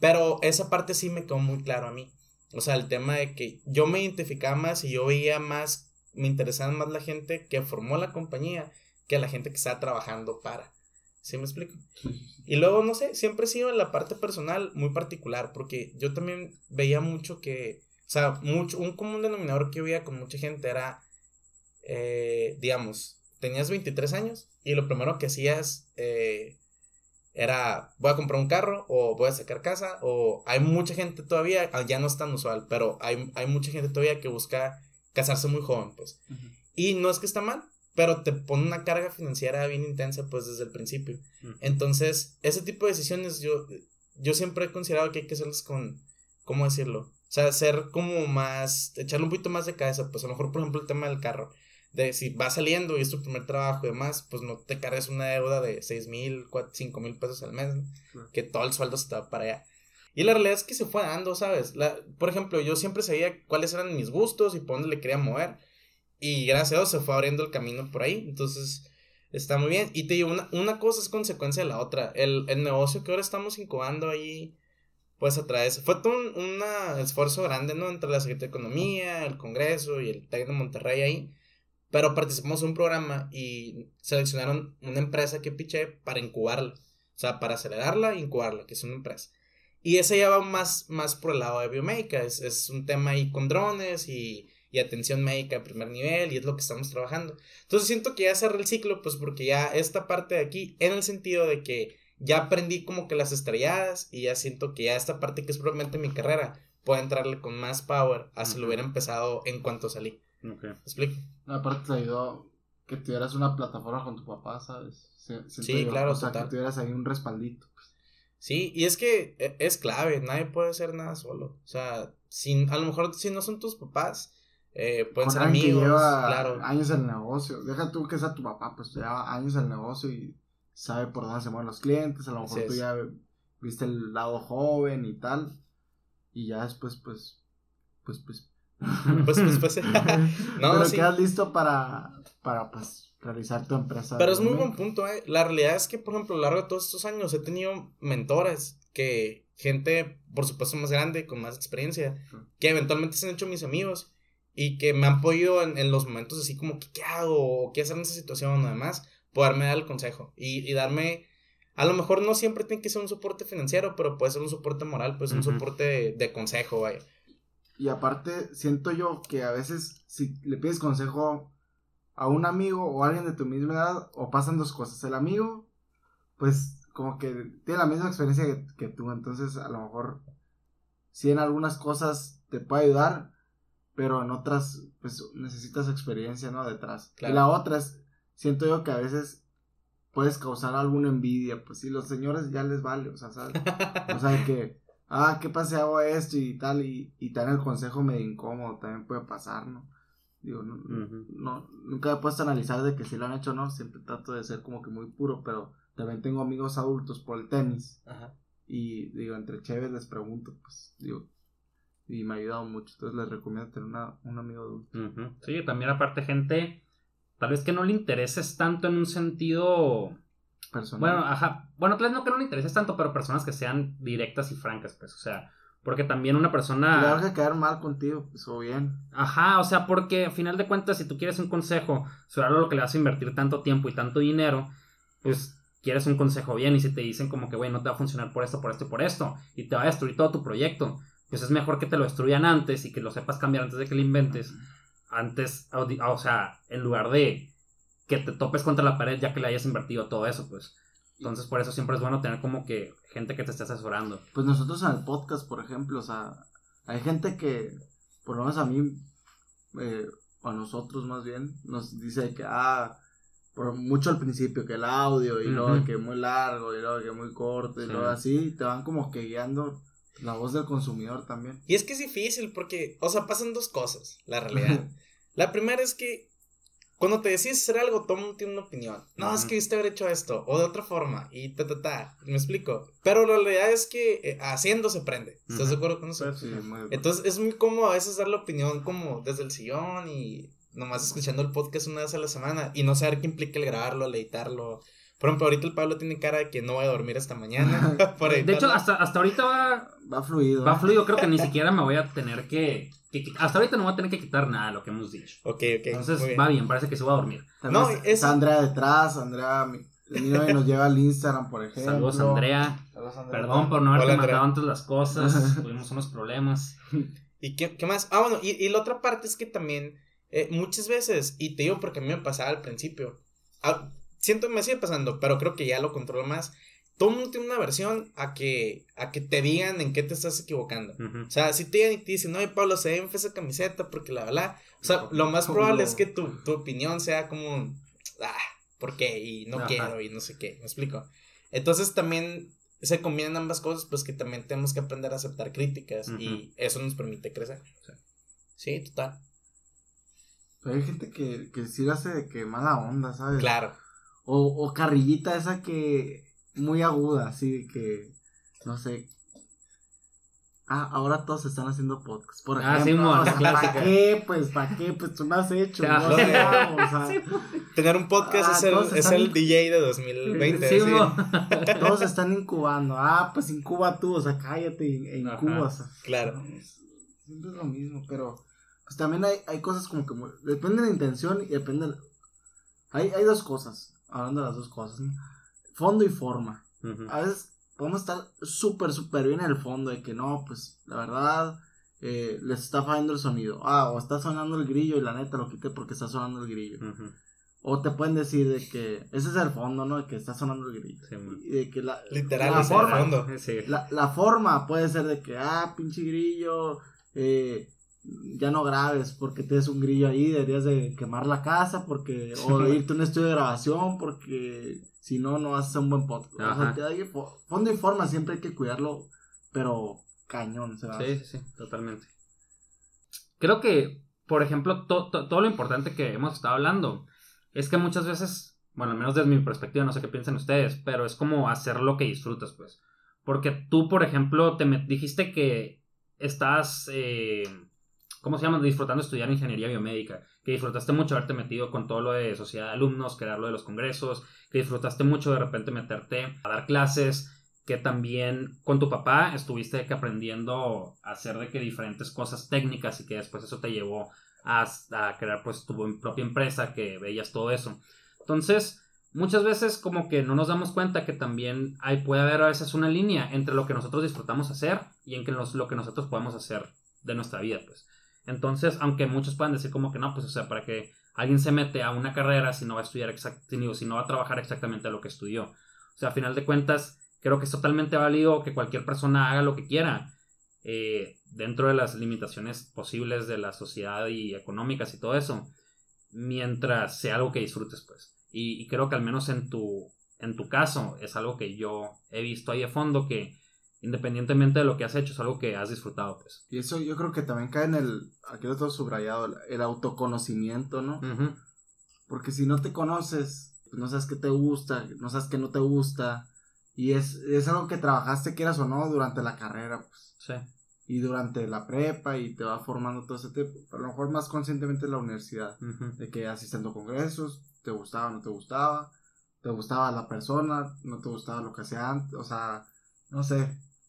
Pero esa parte sí me quedó muy claro a mí. O sea, el tema de que yo me identificaba más y yo veía más, me interesaba más la gente que formó la compañía que la gente que estaba trabajando para. ¿Sí me explico? Y luego, no sé, siempre he sido en la parte personal muy particular, porque yo también veía mucho que, o sea, mucho, un común denominador que veía con mucha gente era eh, digamos, tenías 23 años y lo primero que hacías eh, era voy a comprar un carro o voy a sacar casa o hay mucha gente todavía, ah, ya no es tan usual, pero hay, hay mucha gente todavía que busca casarse muy joven, pues. Y no es que está mal, pero te pone una carga financiera bien intensa, pues, desde el principio. Entonces, ese tipo de decisiones yo, yo siempre he considerado que hay que hacerlas con, ¿cómo decirlo? O sea, ser como más, echarle un poquito más de cabeza, pues a lo mejor, por ejemplo, el tema del carro de si vas saliendo y es tu primer trabajo y demás, pues no te cargues una deuda de 6 mil, 5 mil pesos al mes, que todo el sueldo se te va para allá. Y la realidad es que se fue dando, ¿sabes? La, por ejemplo, yo siempre sabía cuáles eran mis gustos y por dónde le quería mover. Y gracias a Dios se fue abriendo el camino por ahí. Entonces, está muy bien. Y te digo, una, una cosa es consecuencia de la otra. El, el negocio que ahora estamos incubando ahí, pues a través. Fue todo un esfuerzo grande, ¿no? Entre la Secretaría de Economía, el Congreso y el TEC de Monterrey ahí pero participamos en un programa y seleccionaron una empresa que piché para incubarla. O sea, para acelerarla e incubarla, que es una empresa. Y ese ya va más, más por el lado de biomédica. Es, es un tema ahí con drones y, y, atención médica de primer nivel y es lo que estamos trabajando. Entonces siento que ya cerré el ciclo, pues porque ya esta parte de aquí, en el sentido de que ya aprendí como que las estrelladas y ya siento que ya esta parte que es probablemente mi carrera, puede entrarle con más power a si lo hubiera empezado en cuanto salí. Okay. explico? Aparte te ayudó que tuvieras una plataforma con tu papá, ¿sabes? Sí, claro, O sea, que tuvieras ahí un respaldito. Pues. Sí, y es que e, es clave, nadie puede hacer nada solo. O sea, sin, a lo mejor si no son tus papás, eh, pueden ser amigos, claro. años en el negocio. Deja tú que sea tu papá, pues lleva años en el negocio y sabe por dónde se mueven los clientes. A lo mejor tú ya viste el lado joven y tal. Y ya después, pues, pues, pues, (laughs) pues, pues, pues. (laughs) (laughs) no, Pero quedas listo para, para, pues, realizar tu empresa. Pero es muy buen punto, eh. La realidad es que, por ejemplo, a lo largo de todos estos años he tenido mentores que, gente, por supuesto, más grande, con más experiencia, que eventualmente se han hecho mis amigos y que me han podido en, los momentos así como, ¿qué, hago? ¿O qué hacer en esa situación? O demás, poderme dar el consejo y, y darme a lo mejor no siempre tiene que ser un soporte financiero, pero puede ser un soporte moral, pues un soporte de, de, consejo, vaya. Y aparte, siento yo que a veces si le pides consejo a un amigo o a alguien de tu misma edad, o pasan dos cosas. El amigo, pues como que tiene la misma experiencia que, tú, entonces a lo mejor si en algunas cosas te puede ayudar, pero en otras, pues necesitas experiencia, ¿no? Detrás. Y la otra es, siento yo que a veces puedes causar alguna envidia, pues si los señores ya les vale, o sea, ¿sabes? O sea, que ah, ¿qué pasa hago esto y tal? Y, y tal el consejo medio incómodo también puede pasar, ¿no? Digo, no, no, nunca he puesto a analizar de que si lo han hecho o no, siempre trato de ser como que muy puro, pero también tengo amigos adultos por el tenis. Ajá. Y digo, entre chéves les pregunto, pues, digo, y me ha ayudado mucho, entonces les recomiendo tener una, un amigo adulto. Sí, también aparte gente, tal vez que no le intereses tanto en un sentido bueno, ajá. Bueno, tal vez no que no le intereses tanto, pero personas que sean directas y francas, pues, o sea, porque también una persona... Le que quedar mal contigo, pues, o bien. Ajá, o sea, porque a final de cuentas, si tú quieres un consejo sobre algo lo que le vas a invertir tanto tiempo y tanto dinero, pues quieres un consejo bien y si te dicen como que, güey, no te va a funcionar por esto, por esto y por esto, y te va a destruir todo tu proyecto, pues es mejor que te lo destruyan antes y que lo sepas cambiar antes de que lo inventes, antes, o sea, en lugar de que te topes contra la pared ya que le hayas invertido todo eso, pues. Entonces, por eso siempre es bueno tener como que gente que te esté asesorando. Pues nosotros en el podcast, por ejemplo, o sea, hay gente que, por lo menos a mí, eh, o a nosotros más bien, nos dice que, ah, por mucho al principio, que el audio, y luego que muy largo, y luego que muy corto, y Sí. luego así, te van como que guiando la voz del consumidor también. Y es que es difícil porque, o sea, pasan dos cosas, la realidad. (laughs) la primera es que cuando te decides hacer algo, todo el mundo tiene una opinión. No, es que debiste haber hecho esto, o de otra forma, y ta, ta, ta. ¿Me explico? Pero la realidad es que eh, haciendo se aprende. ¿Estás de acuerdo con eso? Sí, muy bien. Entonces es muy cómodo a veces dar la opinión como desde el sillón y nomás escuchando el podcast una vez a la semana y no saber qué implica el grabarlo, el editarlo. Por ejemplo, ahorita el Pablo tiene cara de que no voy a dormir hasta mañana. (laughs) (laughs) por De hecho, hasta, hasta ahorita va, Va fluido. va ¿eh? fluido. Creo que ni (laughs) siquiera me voy a tener que, que- que- Hasta ahorita no voy a tener que quitar nada de lo que hemos dicho. Ok, ok. Entonces bien. va bien, parece que se va a dormir. También No, es- Andrea detrás, Andrea, mi, mi novia nos lleva al Instagram, por ejemplo. Saludos, Andrea. Saludos, Andrea. Perdón por no haberte Hola, mandado antes las cosas. Tuvimos unos problemas. ¿Y qué, qué más? Ah, bueno, y, y la otra parte es que también eh, muchas veces, y te digo porque a mí me pasaba al principio, ah, siento que me sigue pasando, pero creo que ya lo controlo más. Todo el mundo tiene una versión a que, a que te digan en qué te estás equivocando. O sea, si te digan y te dicen, no, Pablo, se ve esa camiseta porque la verdad. O sea, lo más probable es que tu, tu opinión sea como, ah, ¿por qué? Y no Ajá. quiero y no sé qué. ¿Me explico? Entonces también se combinan ambas cosas, pues que también tenemos que aprender a aceptar críticas y eso nos permite crecer. Sí, total. Pero hay gente que, que sí hace de que mala onda, ¿sabes? Claro. O, o carrillita esa que muy aguda, así de que, no sé. Ah, ahora todos están haciendo podcast. Por Ah, ejemplo, sí, mo, o sea, clásica. ¿para qué? Pues, ¿para qué? Pues tú no has hecho. Ah, no sí. o sea, Tener un podcast Ah, es, el, es el DJ de 2020. Sí, sí. (laughs) todos están incubando. Ah, pues incuba tú, o sea, cállate e Ajá. incuba. O sea, Claro. es- siempre es lo mismo, pero pues también hay, hay cosas como que depende de la intención y depende. de- hay, hay dos cosas, hablando de las dos cosas, ¿no? fondo y forma. A veces podemos estar súper, súper bien en el fondo de que no, pues la verdad eh, les está fallando el sonido. Ah, o está sonando el grillo y la neta lo quité porque está sonando el grillo. O te pueden decir de que ese es el fondo, ¿no? De que está sonando el grillo. Sí, y de que la, Literal, la es el forma, fondo. Sí. la, la forma puede ser de que, ah, pinche grillo, eh, ya no grabes porque tienes un grillo ahí, deberías de quemar la casa porque, o de (laughs) irte a un estudio de grabación porque si no, no vas a hacer un buen podcast. O sea, te da fondo y forma siempre hay que cuidarlo, pero cañón, se va. Sí, sí, sí, totalmente. Creo que, por ejemplo, to- to- todo lo importante que hemos estado hablando es que muchas veces, bueno, al menos desde mi perspectiva, no sé qué piensan ustedes, pero es como hacer lo que disfrutas, pues. Porque tú, por ejemplo, te dijiste que estás, eh, ¿cómo se llama? Disfrutando estudiar ingeniería biomédica, que disfrutaste mucho haberte metido con todo lo de sociedad de alumnos, crear lo de los congresos, que disfrutaste mucho de repente meterte a dar clases, que también con tu papá estuviste que aprendiendo a hacer de que diferentes cosas técnicas y que después eso te llevó a, crear pues tu propia empresa que veías todo eso. Entonces, muchas veces como que no nos damos cuenta que también hay, puede haber a veces una línea entre lo que nosotros disfrutamos hacer y en que lo que nosotros podemos hacer de nuestra vida, pues. Entonces, aunque muchos puedan decir como que no, pues o sea, para que alguien se mete a una carrera si no va a estudiar exactamente, si no va a trabajar exactamente lo que estudió. O sea, a final de cuentas, creo que es totalmente válido que cualquier persona haga lo que quiera eh, dentro de las limitaciones posibles de la sociedad y económicas y todo eso, mientras sea algo que disfrutes, pues. Y, y creo que al menos en tu, en tu caso es algo que yo he visto ahí de fondo que independientemente de lo que has hecho es algo que has disfrutado, pues. Y eso yo creo que también cae en el, aquí lo tengo subrayado, el, autoconocimiento, ¿no? Porque si no te conoces, pues no sabes qué te gusta, no sabes qué no te gusta. Y es, es algo que trabajaste, quieras o no, durante la carrera, pues. Sí. Y durante la prepa y te va formando todo ese tipo. A lo mejor más conscientemente en la universidad. De que asistiendo a congresos, te gustaba o no te gustaba. Te gustaba la persona, no te gustaba lo que hacía antes. O sea, no sé.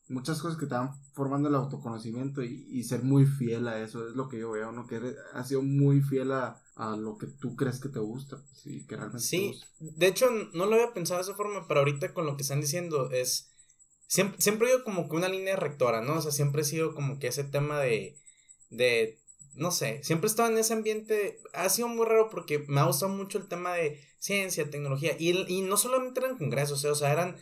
Muchas cosas que te van formando el autoconocimiento y, y ser muy fiel a eso. Es lo que yo veo, ¿no? Que eres, has sido muy fiel a, a lo que tú crees que te gusta. y que realmente te Sí, gusta. de hecho no lo había pensado de esa forma, pero ahorita con lo que están diciendo es, siempre, siempre he ido como que una línea rectora, ¿no? O sea, siempre he sido como que ese tema de, de no sé, siempre estaba en ese ambiente, ha sido muy raro porque me ha gustado mucho el tema de ciencia, tecnología, y, y no solamente eran congresos, o sea, eran,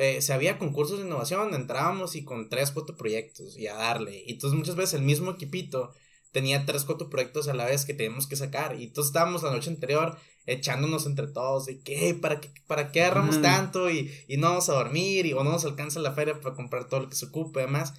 eh, se había concursos de innovación, entrábamos y con tres, cuatro proyectos y a darle, y entonces muchas veces el mismo equipito tenía tres, cuatro proyectos a la vez que teníamos que sacar, y entonces estábamos la noche anterior echándonos entre todos de que, ¿para qué, para qué agarramos tanto? Y, y no vamos a dormir, y o no nos alcanza la feria para comprar todo lo que se ocupe, además.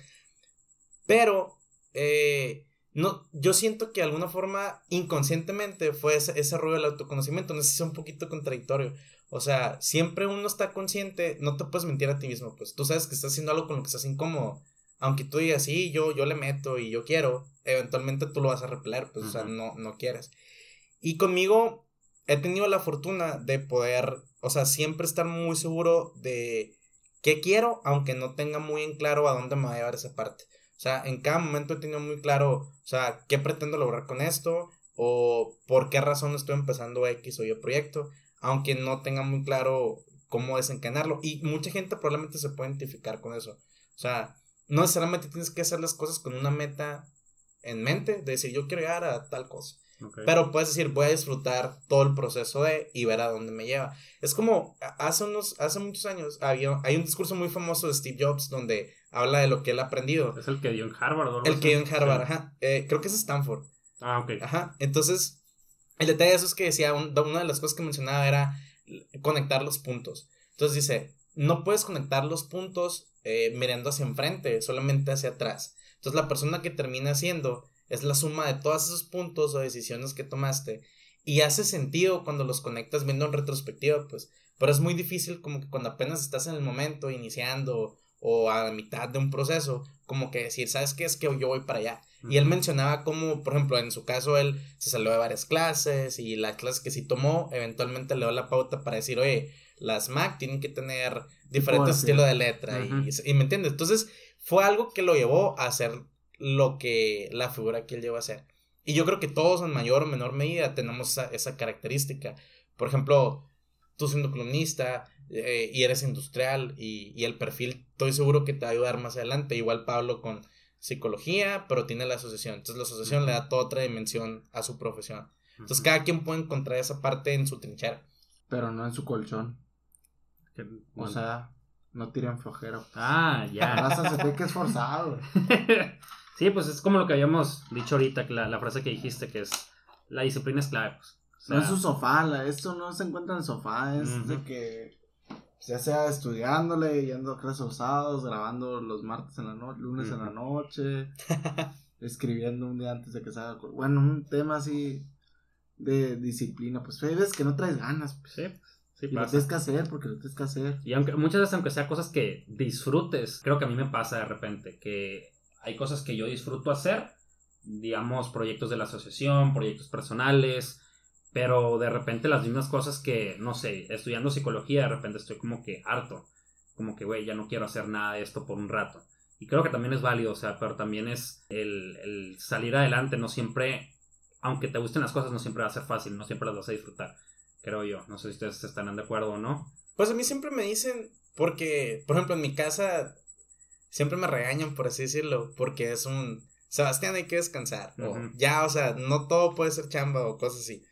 Pero, eh, no, yo siento que de alguna forma, inconscientemente, fue ese, ese rollo del autoconocimiento. No sé si es un poquito contradictorio. O sea, siempre uno está consciente, no te puedes mentir a ti mismo, pues tú sabes que estás haciendo algo con lo que estás incómodo. Aunque tú digas, sí, yo, yo le meto y yo quiero, eventualmente tú lo vas a repeler, pues, o sea, no, no quieres. Y conmigo he tenido la fortuna de poder, o sea, siempre estar muy seguro de qué quiero, aunque no tenga muy en claro a dónde me va a llevar esa parte. O sea, en cada momento he tenido muy claro, o sea, qué pretendo lograr con esto o por qué razón estoy empezando X o Y proyecto, aunque no tenga muy claro cómo desencadenarlo. Y mucha gente probablemente se puede identificar con eso. O sea, no necesariamente tienes que hacer las cosas con una meta en mente, de decir yo quiero llegar a tal cosa. Pero puedes decir, voy a disfrutar todo el proceso de y ver a dónde me lleva. Es como hace unos, hace muchos años había, hay un discurso muy famoso de Steve Jobs donde habla de lo que él ha aprendido. Es el que dio en Harvard, ¿no? El que dio en Harvard, ajá. Eh, creo que es Stanford. Ah, ok. Ajá. Entonces, el detalle de eso es que decía, una de las cosas que mencionaba era conectar los puntos. Entonces dice, no puedes conectar los puntos eh, mirando hacia enfrente, solamente hacia atrás. Entonces la persona que termina haciendo es la suma de todos esos puntos o decisiones que tomaste. Y hace sentido cuando los conectas viendo en retrospectiva, pues. Pero es muy difícil como que cuando apenas estás en el momento, iniciando o a la mitad de un proceso, como que decir, ¿sabes qué? Es que yo voy para allá. Y él mencionaba como, por ejemplo, en su caso, él se salió de varias clases y las clases que sí tomó, eventualmente le dio la pauta para decir, oye, las Mac tienen que tener diferentes estilos de letra. y, y, me entiendes. Entonces, fue algo que lo llevó a hacer lo que la figura que él lleva a ser. Y yo creo que todos en mayor o menor medida tenemos esa, característica. Por ejemplo, tú siendo columnista eh, y eres industrial y, el perfil, estoy seguro que te va a ayudar más adelante. Igual Pablo con psicología, pero tiene la asociación. Entonces la asociación le da toda otra dimensión a su profesión. Entonces cada quien puede encontrar esa parte en su trinchera. Pero no en su colchón. O sea, no tiren flojero. Ah, ya. La (laughs) raza se ve que es forzado. (laughs) Sí, pues es como lo que habíamos dicho ahorita, la, la frase que dijiste, que es la disciplina es clave. Pues. no es su sofá, esto no se encuentra en el sofá, es de que ya sea estudiándole, yendo a clases sábados, grabando los martes en la noche, lunes en la noche, (laughs) escribiendo un día antes de que salga. Bueno, un tema así de disciplina, pues hay veces que no traes ganas. Pues. Sí. Sí, y lo tienes que hacer porque lo tienes que hacer. Y aunque muchas veces, aunque sea cosas que disfrutes, creo que a mí me pasa de repente que hay cosas que yo disfruto hacer, digamos, proyectos de la asociación, proyectos personales, pero de repente las mismas cosas que, no sé, estudiando psicología, de repente estoy como que harto, como que, güey, ya no quiero hacer nada de esto por un rato. Y creo que también es válido, o sea, pero también es el, el salir adelante, no siempre, aunque te gusten las cosas, no siempre va a ser fácil, no siempre las vas a disfrutar, creo yo. No sé si ustedes estarán de acuerdo o no. Pues a mí siempre me dicen, porque, por ejemplo, en mi casa siempre me regañan, por así decirlo, porque es un, Sebastián, hay que descansar, o ya, o sea, no todo puede ser chamba o cosas así.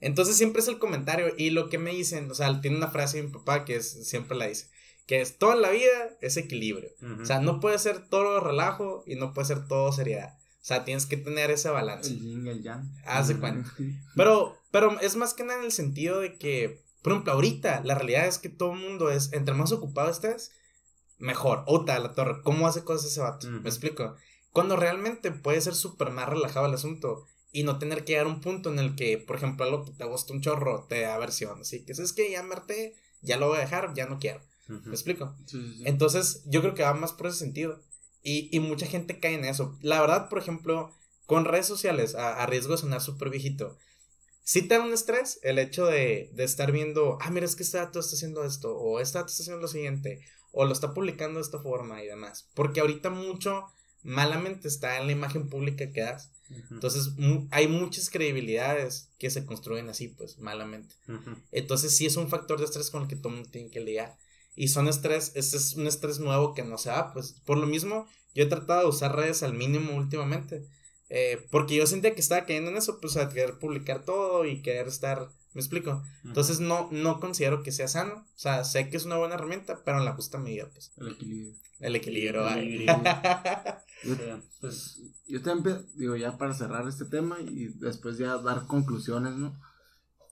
Entonces siempre es el comentario y lo que me dicen, o sea, tiene una frase de mi papá que es, siempre la dice, que es toda la vida es equilibrio. O sea, no puede ser todo relajo y no puede ser todo seriedad. O sea, tienes que tener ese balance. El yin el yang. Haz de cuenta. (laughs) Pero, pero es más que nada en el sentido de que, por ejemplo, ahorita la realidad es que todo el mundo es, entre más ocupado estés, mejor. Ota la torre, ¿cómo hace cosas ese vato? ¿Me explico? Cuando realmente puede ser súper más relajado el asunto y no tener que llegar a un punto en el que, por ejemplo, algo que te gusta un chorro te da aversión. Así que es que ya me ya lo voy a dejar, ya no quiero. ¿Me explico? Entonces, yo creo que va más por ese sentido. Y, y, mucha gente cae en eso. La verdad, por ejemplo, con redes sociales, a, riesgo de sonar súper viejito, sí te da un estrés el hecho de, de, estar viendo, ah, mira, es que este dato está haciendo esto, o este dato está haciendo lo siguiente, o lo está publicando de esta forma y demás. Porque ahorita mucho malamente está en la imagen pública que das. Entonces hay muchas credibilidades que se construyen así, pues, malamente. Entonces sí es un factor de estrés con el que todo mundo tiene que lidiar. Y son estrés, este es un estrés nuevo que no se da, pues. Por lo mismo, yo he tratado de usar redes al mínimo últimamente. Eh, porque yo sentía que estaba cayendo en eso, pues a querer publicar todo y querer estar, ¿me explico? Entonces no, no considero que sea sano, o sea, sé que es una buena herramienta, pero en la justa medida, pues. El equilibrio. El equilibrio, ay. (laughs) Yo, pues, yo también, digo, ya para cerrar este tema y después ya dar conclusiones, ¿no?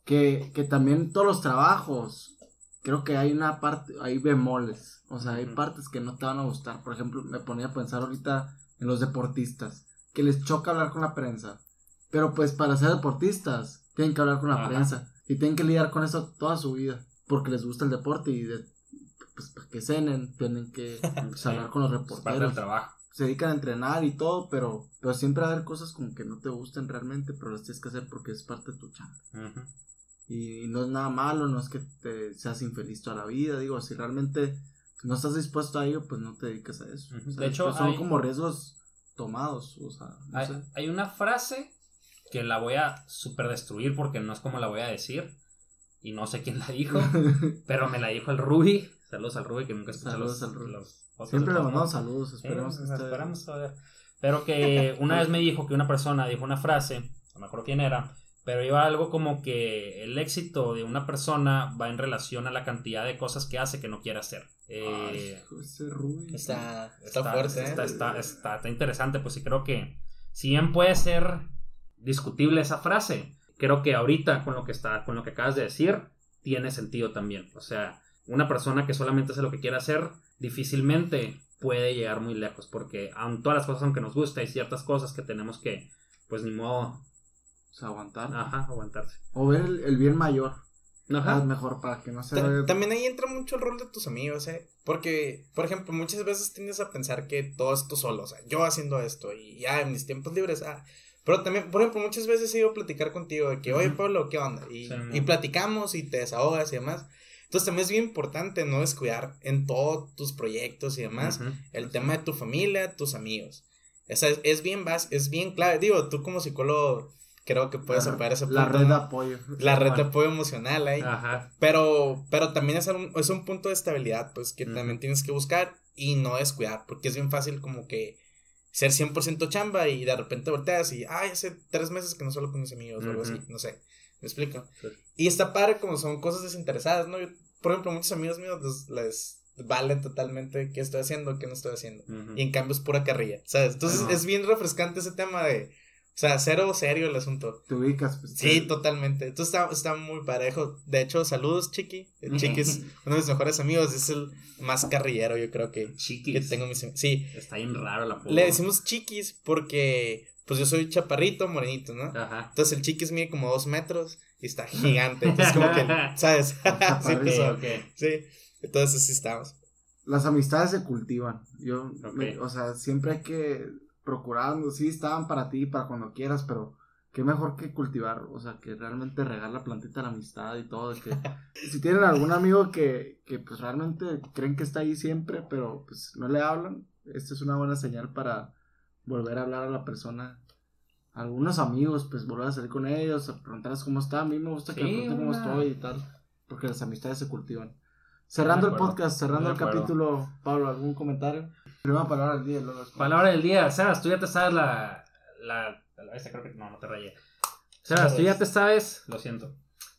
Que, que también todos los trabajos, creo que hay una parte, hay bemoles, o sea, hay partes que no te van a gustar. Por ejemplo, me ponía a pensar ahorita en los deportistas, que les choca hablar con la prensa. Pero pues para ser deportistas, tienen que hablar con la prensa. Y tienen que lidiar con eso toda su vida. Porque les gusta el deporte y de, pues para que cenen, tienen que (laughs) pues, hablar con los reporteros. trabajo. Se dedican a entrenar y todo, pero, pero siempre va a haber cosas como que no te gusten realmente, pero las tienes que hacer porque es parte de tu chamba. Y no es nada malo, no es que te seas infeliz toda la vida, digo, si realmente no estás dispuesto a ello, pues no te dedicas a eso. de hecho, pues, son como riesgos tomados, o sea, hay, hay, una frase que la voy a super destruir porque no es como la voy a decir y no sé quién la dijo, (laughs) pero me la dijo el Ruby. Saludos al Ruby que nunca escucha los, los, Siempre le mandamos saludos, esperemos Esperamos a ver. Pero que (laughs) una vez me dijo que una persona dijo una frase, no me acuerdo quién era, pero iba algo como que el éxito de una persona va en relación a la cantidad de cosas que hace que no quiere hacer. Eh, está, está, fuerte. Está, ¿eh? está, está, interesante, pues sí creo que si bien puede ser discutible esa frase, creo que ahorita con lo que está, con lo que acabas de decir, tiene sentido también. O sea, una persona que solamente hace lo que quiere hacer, difícilmente puede llegar muy lejos, porque aun todas las cosas aunque nos gusta, hay ciertas cosas que tenemos que, pues ni modo. aguantar. Ajá, aguantarse. O ver el bien mayor. Ajá. mejor para que no se También ahí entra mucho el rol de tus amigos, ¿eh? Porque, por ejemplo, muchas veces tiendes a pensar que todo es tú solo, o sea, yo haciendo esto y ya en mis tiempos libres, ah. Pero también, por ejemplo, muchas veces he ido a platicar contigo de que, oye, Pablo, ¿qué onda? Y, y platicamos y te desahogas y demás. Entonces también es bien importante no descuidar en todos tus proyectos y demás el tema de tu familia, tus amigos. Esa es, es bien es bien clave. Digo, tú como psicólogo creo que puedes apoyar ese punto. La red de apoyo. La red de apoyo emocional ahí. Ajá. Pero, pero también es un, es un punto de estabilidad, pues, que también tienes que buscar y no descuidar, porque es bien fácil como que ser 100% chamba y de repente volteas y, ay, hace tres meses que no solo con mis amigos o algo así, no sé, ¿me explico? Y está padre como son cosas desinteresadas, ¿no? Yo, por ejemplo, muchos amigos míos les, vale totalmente qué estoy haciendo, qué no estoy haciendo. Y en cambio es pura carrilla, ¿sabes? Entonces es bien refrescante ese tema de o sea, cero serio el asunto. Te ubicas, pues. Sí, totalmente. Entonces está, está muy parejo. De hecho, saludos, Chiqui. El Chiqui es uno de mis mejores amigos. Es el más carrillero, yo creo que. Chiquis. Que tengo mis... Sí. Está bien raro la Le decimos Chiquis porque, pues yo soy chaparrito, morenito, ¿no? Ajá. Entonces el Chiquis mide como dos metros y está gigante. Entonces, como que, (laughs) ¿sabes? (laughs) sí, pues, sí. Entonces, así estamos. Las amistades se cultivan. Yo, o sea, siempre hay que procurando, sí, estaban para ti, para cuando quieras, pero qué mejor que cultivar, o sea, que realmente regar la plantita de la amistad y todo, que (laughs) si tienen algún amigo que, que pues realmente creen que está ahí siempre, pero pues no le hablan, esta es una buena señal para volver a hablar a la persona. Algunos amigos, pues volver a salir con ellos, a preguntarles cómo está, a mí me gusta que me pregunten cómo estoy y tal, porque las amistades se cultivan. Cerrando el podcast, cerrando el capítulo, Pablo, ¿algún comentario? Primera palabra del día. Luego palabra del día. Sebas, tú ya te sabes la. la, esta creo que no, no te rayé. Sebas, tú ya te sabes. Lo siento.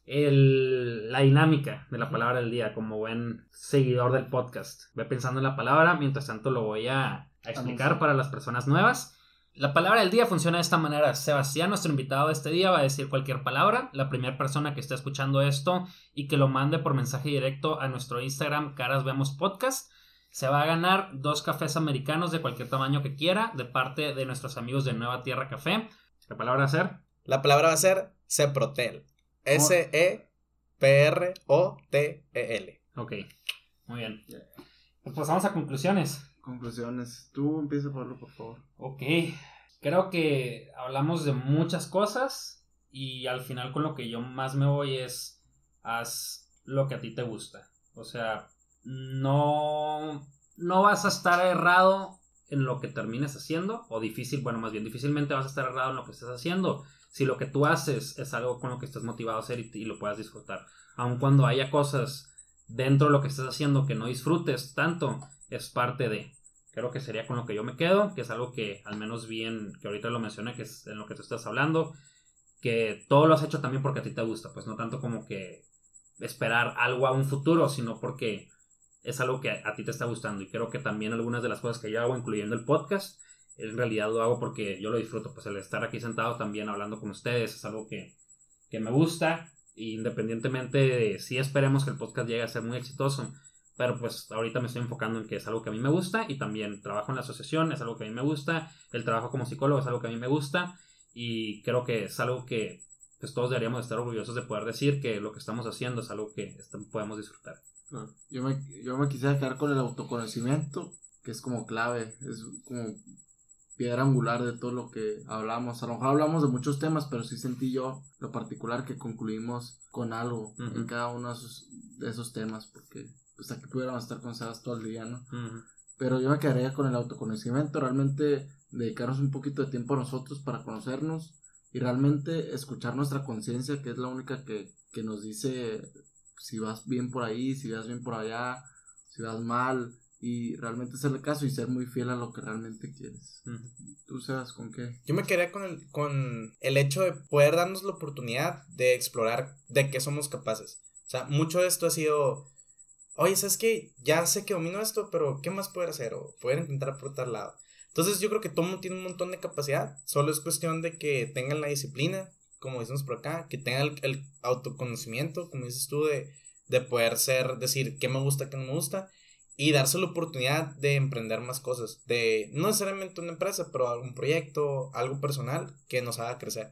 El, la dinámica de la palabra del día, como buen seguidor del podcast. Ve pensando en la palabra, mientras tanto lo voy a, a explicar para las personas nuevas. La palabra del día funciona de esta manera. Sebastián, nuestro invitado de este día, va a decir cualquier palabra. La primera persona que esté escuchando esto y que lo mande por mensaje directo a nuestro Instagram, Caras Vemos Podcast, se va a ganar dos cafés americanos de cualquier tamaño que quiera de parte de nuestros amigos de Nueva Tierra Café. ¿La palabra va a ser? La palabra va a ser Ceprotel. S-E-P-R-O-T-E-L. Ok, muy bien. Pues pasamos a conclusiones. Conclusiones. Tú empieza, Pablo, por favor. Ok. Creo que hablamos de muchas cosas y al final con lo que yo más me voy es haz lo que a ti te gusta. O sea, no, no vas a estar errado en lo que termines haciendo, o difícil, bueno, más bien difícilmente vas a estar errado en lo que estés haciendo, si lo que tú haces es algo con lo que estás motivado a hacer y, lo puedas disfrutar. Aun cuando haya cosas dentro de lo que estés haciendo que no disfrutes tanto, es parte de. creo que sería con lo que yo me quedo, que es algo que al menos bien, que ahorita lo mencioné, que es en lo que tú estás hablando, que todo lo has hecho también porque a ti te gusta, pues no tanto como que esperar algo a un futuro, sino porque es algo que a, ti te está gustando. Y creo que también algunas de las cosas que yo hago, incluyendo el podcast, en realidad lo hago porque yo lo disfruto. Pues el estar aquí sentado también hablando con ustedes es algo que, que me gusta. Independientemente de si esperemos que el podcast llegue a ser muy exitoso, pero pues ahorita me estoy enfocando en que es algo que a mí me gusta y también trabajo en la asociación, es algo que a mí me gusta, el trabajo como psicólogo es algo que a mí me gusta y creo que es algo que pues todos deberíamos estar orgullosos de poder decir que lo que estamos haciendo es algo que podemos disfrutar. Yo me, yo me quisiera quedar con el autoconocimiento, que es como clave, es como piedra angular de todo lo que hablamos. A lo mejor hablamos de muchos temas, pero sí sentí yo lo particular que concluimos con algo en cada uno de esos, temas, porque pues aquí pudiéramos estar conectados todo el día, ¿no? Pero yo me quedaría con el autoconocimiento, realmente dedicarnos un poquito de tiempo a nosotros para conocernos y realmente escuchar nuestra conciencia, que es la única que, que nos dice si vas bien por ahí, si vas bien por allá, si vas mal, y realmente hacerle caso y ser muy fiel a lo que realmente quieres. ¿Tú sabes con qué? Yo me quedé con el, con el hecho de poder darnos la oportunidad de explorar de qué somos capaces. O sea, mucho de esto ha sido, oye, ¿sabes qué? Ya sé que domino esto, pero ¿qué más poder hacer? O poder intentar por otro lado. Entonces yo creo que todo mundo tiene un montón de capacidad, solo es cuestión de que tengan la disciplina, como decimos por acá, que tengan el, autoconocimiento, como dices tú, de, de poder ser, decir qué me gusta, qué no me gusta, y darse la oportunidad de emprender más cosas, de no necesariamente una empresa, pero algún proyecto, algo personal que nos haga crecer.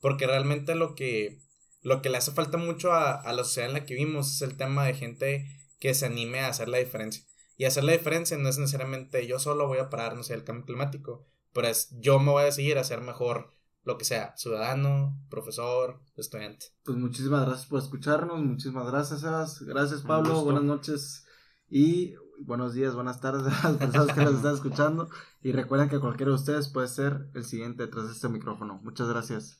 Porque realmente lo que, lo que le hace falta mucho a, a la sociedad en la que vivimos es el tema de gente que se anime a hacer la diferencia. Y hacer la diferencia no es necesariamente yo solo voy a parar, no sé, el cambio climático, pero es yo me voy a seguir a ser mejor lo que sea, ciudadano, profesor, estudiante. Pues muchísimas gracias por escucharnos, muchísimas gracias, Sebas. Gracias, Pablo. Buenas noches y buenos días, buenas tardes a las personas que nos están escuchando. Y recuerden que cualquiera de ustedes puede ser el siguiente de este micrófono. Muchas gracias.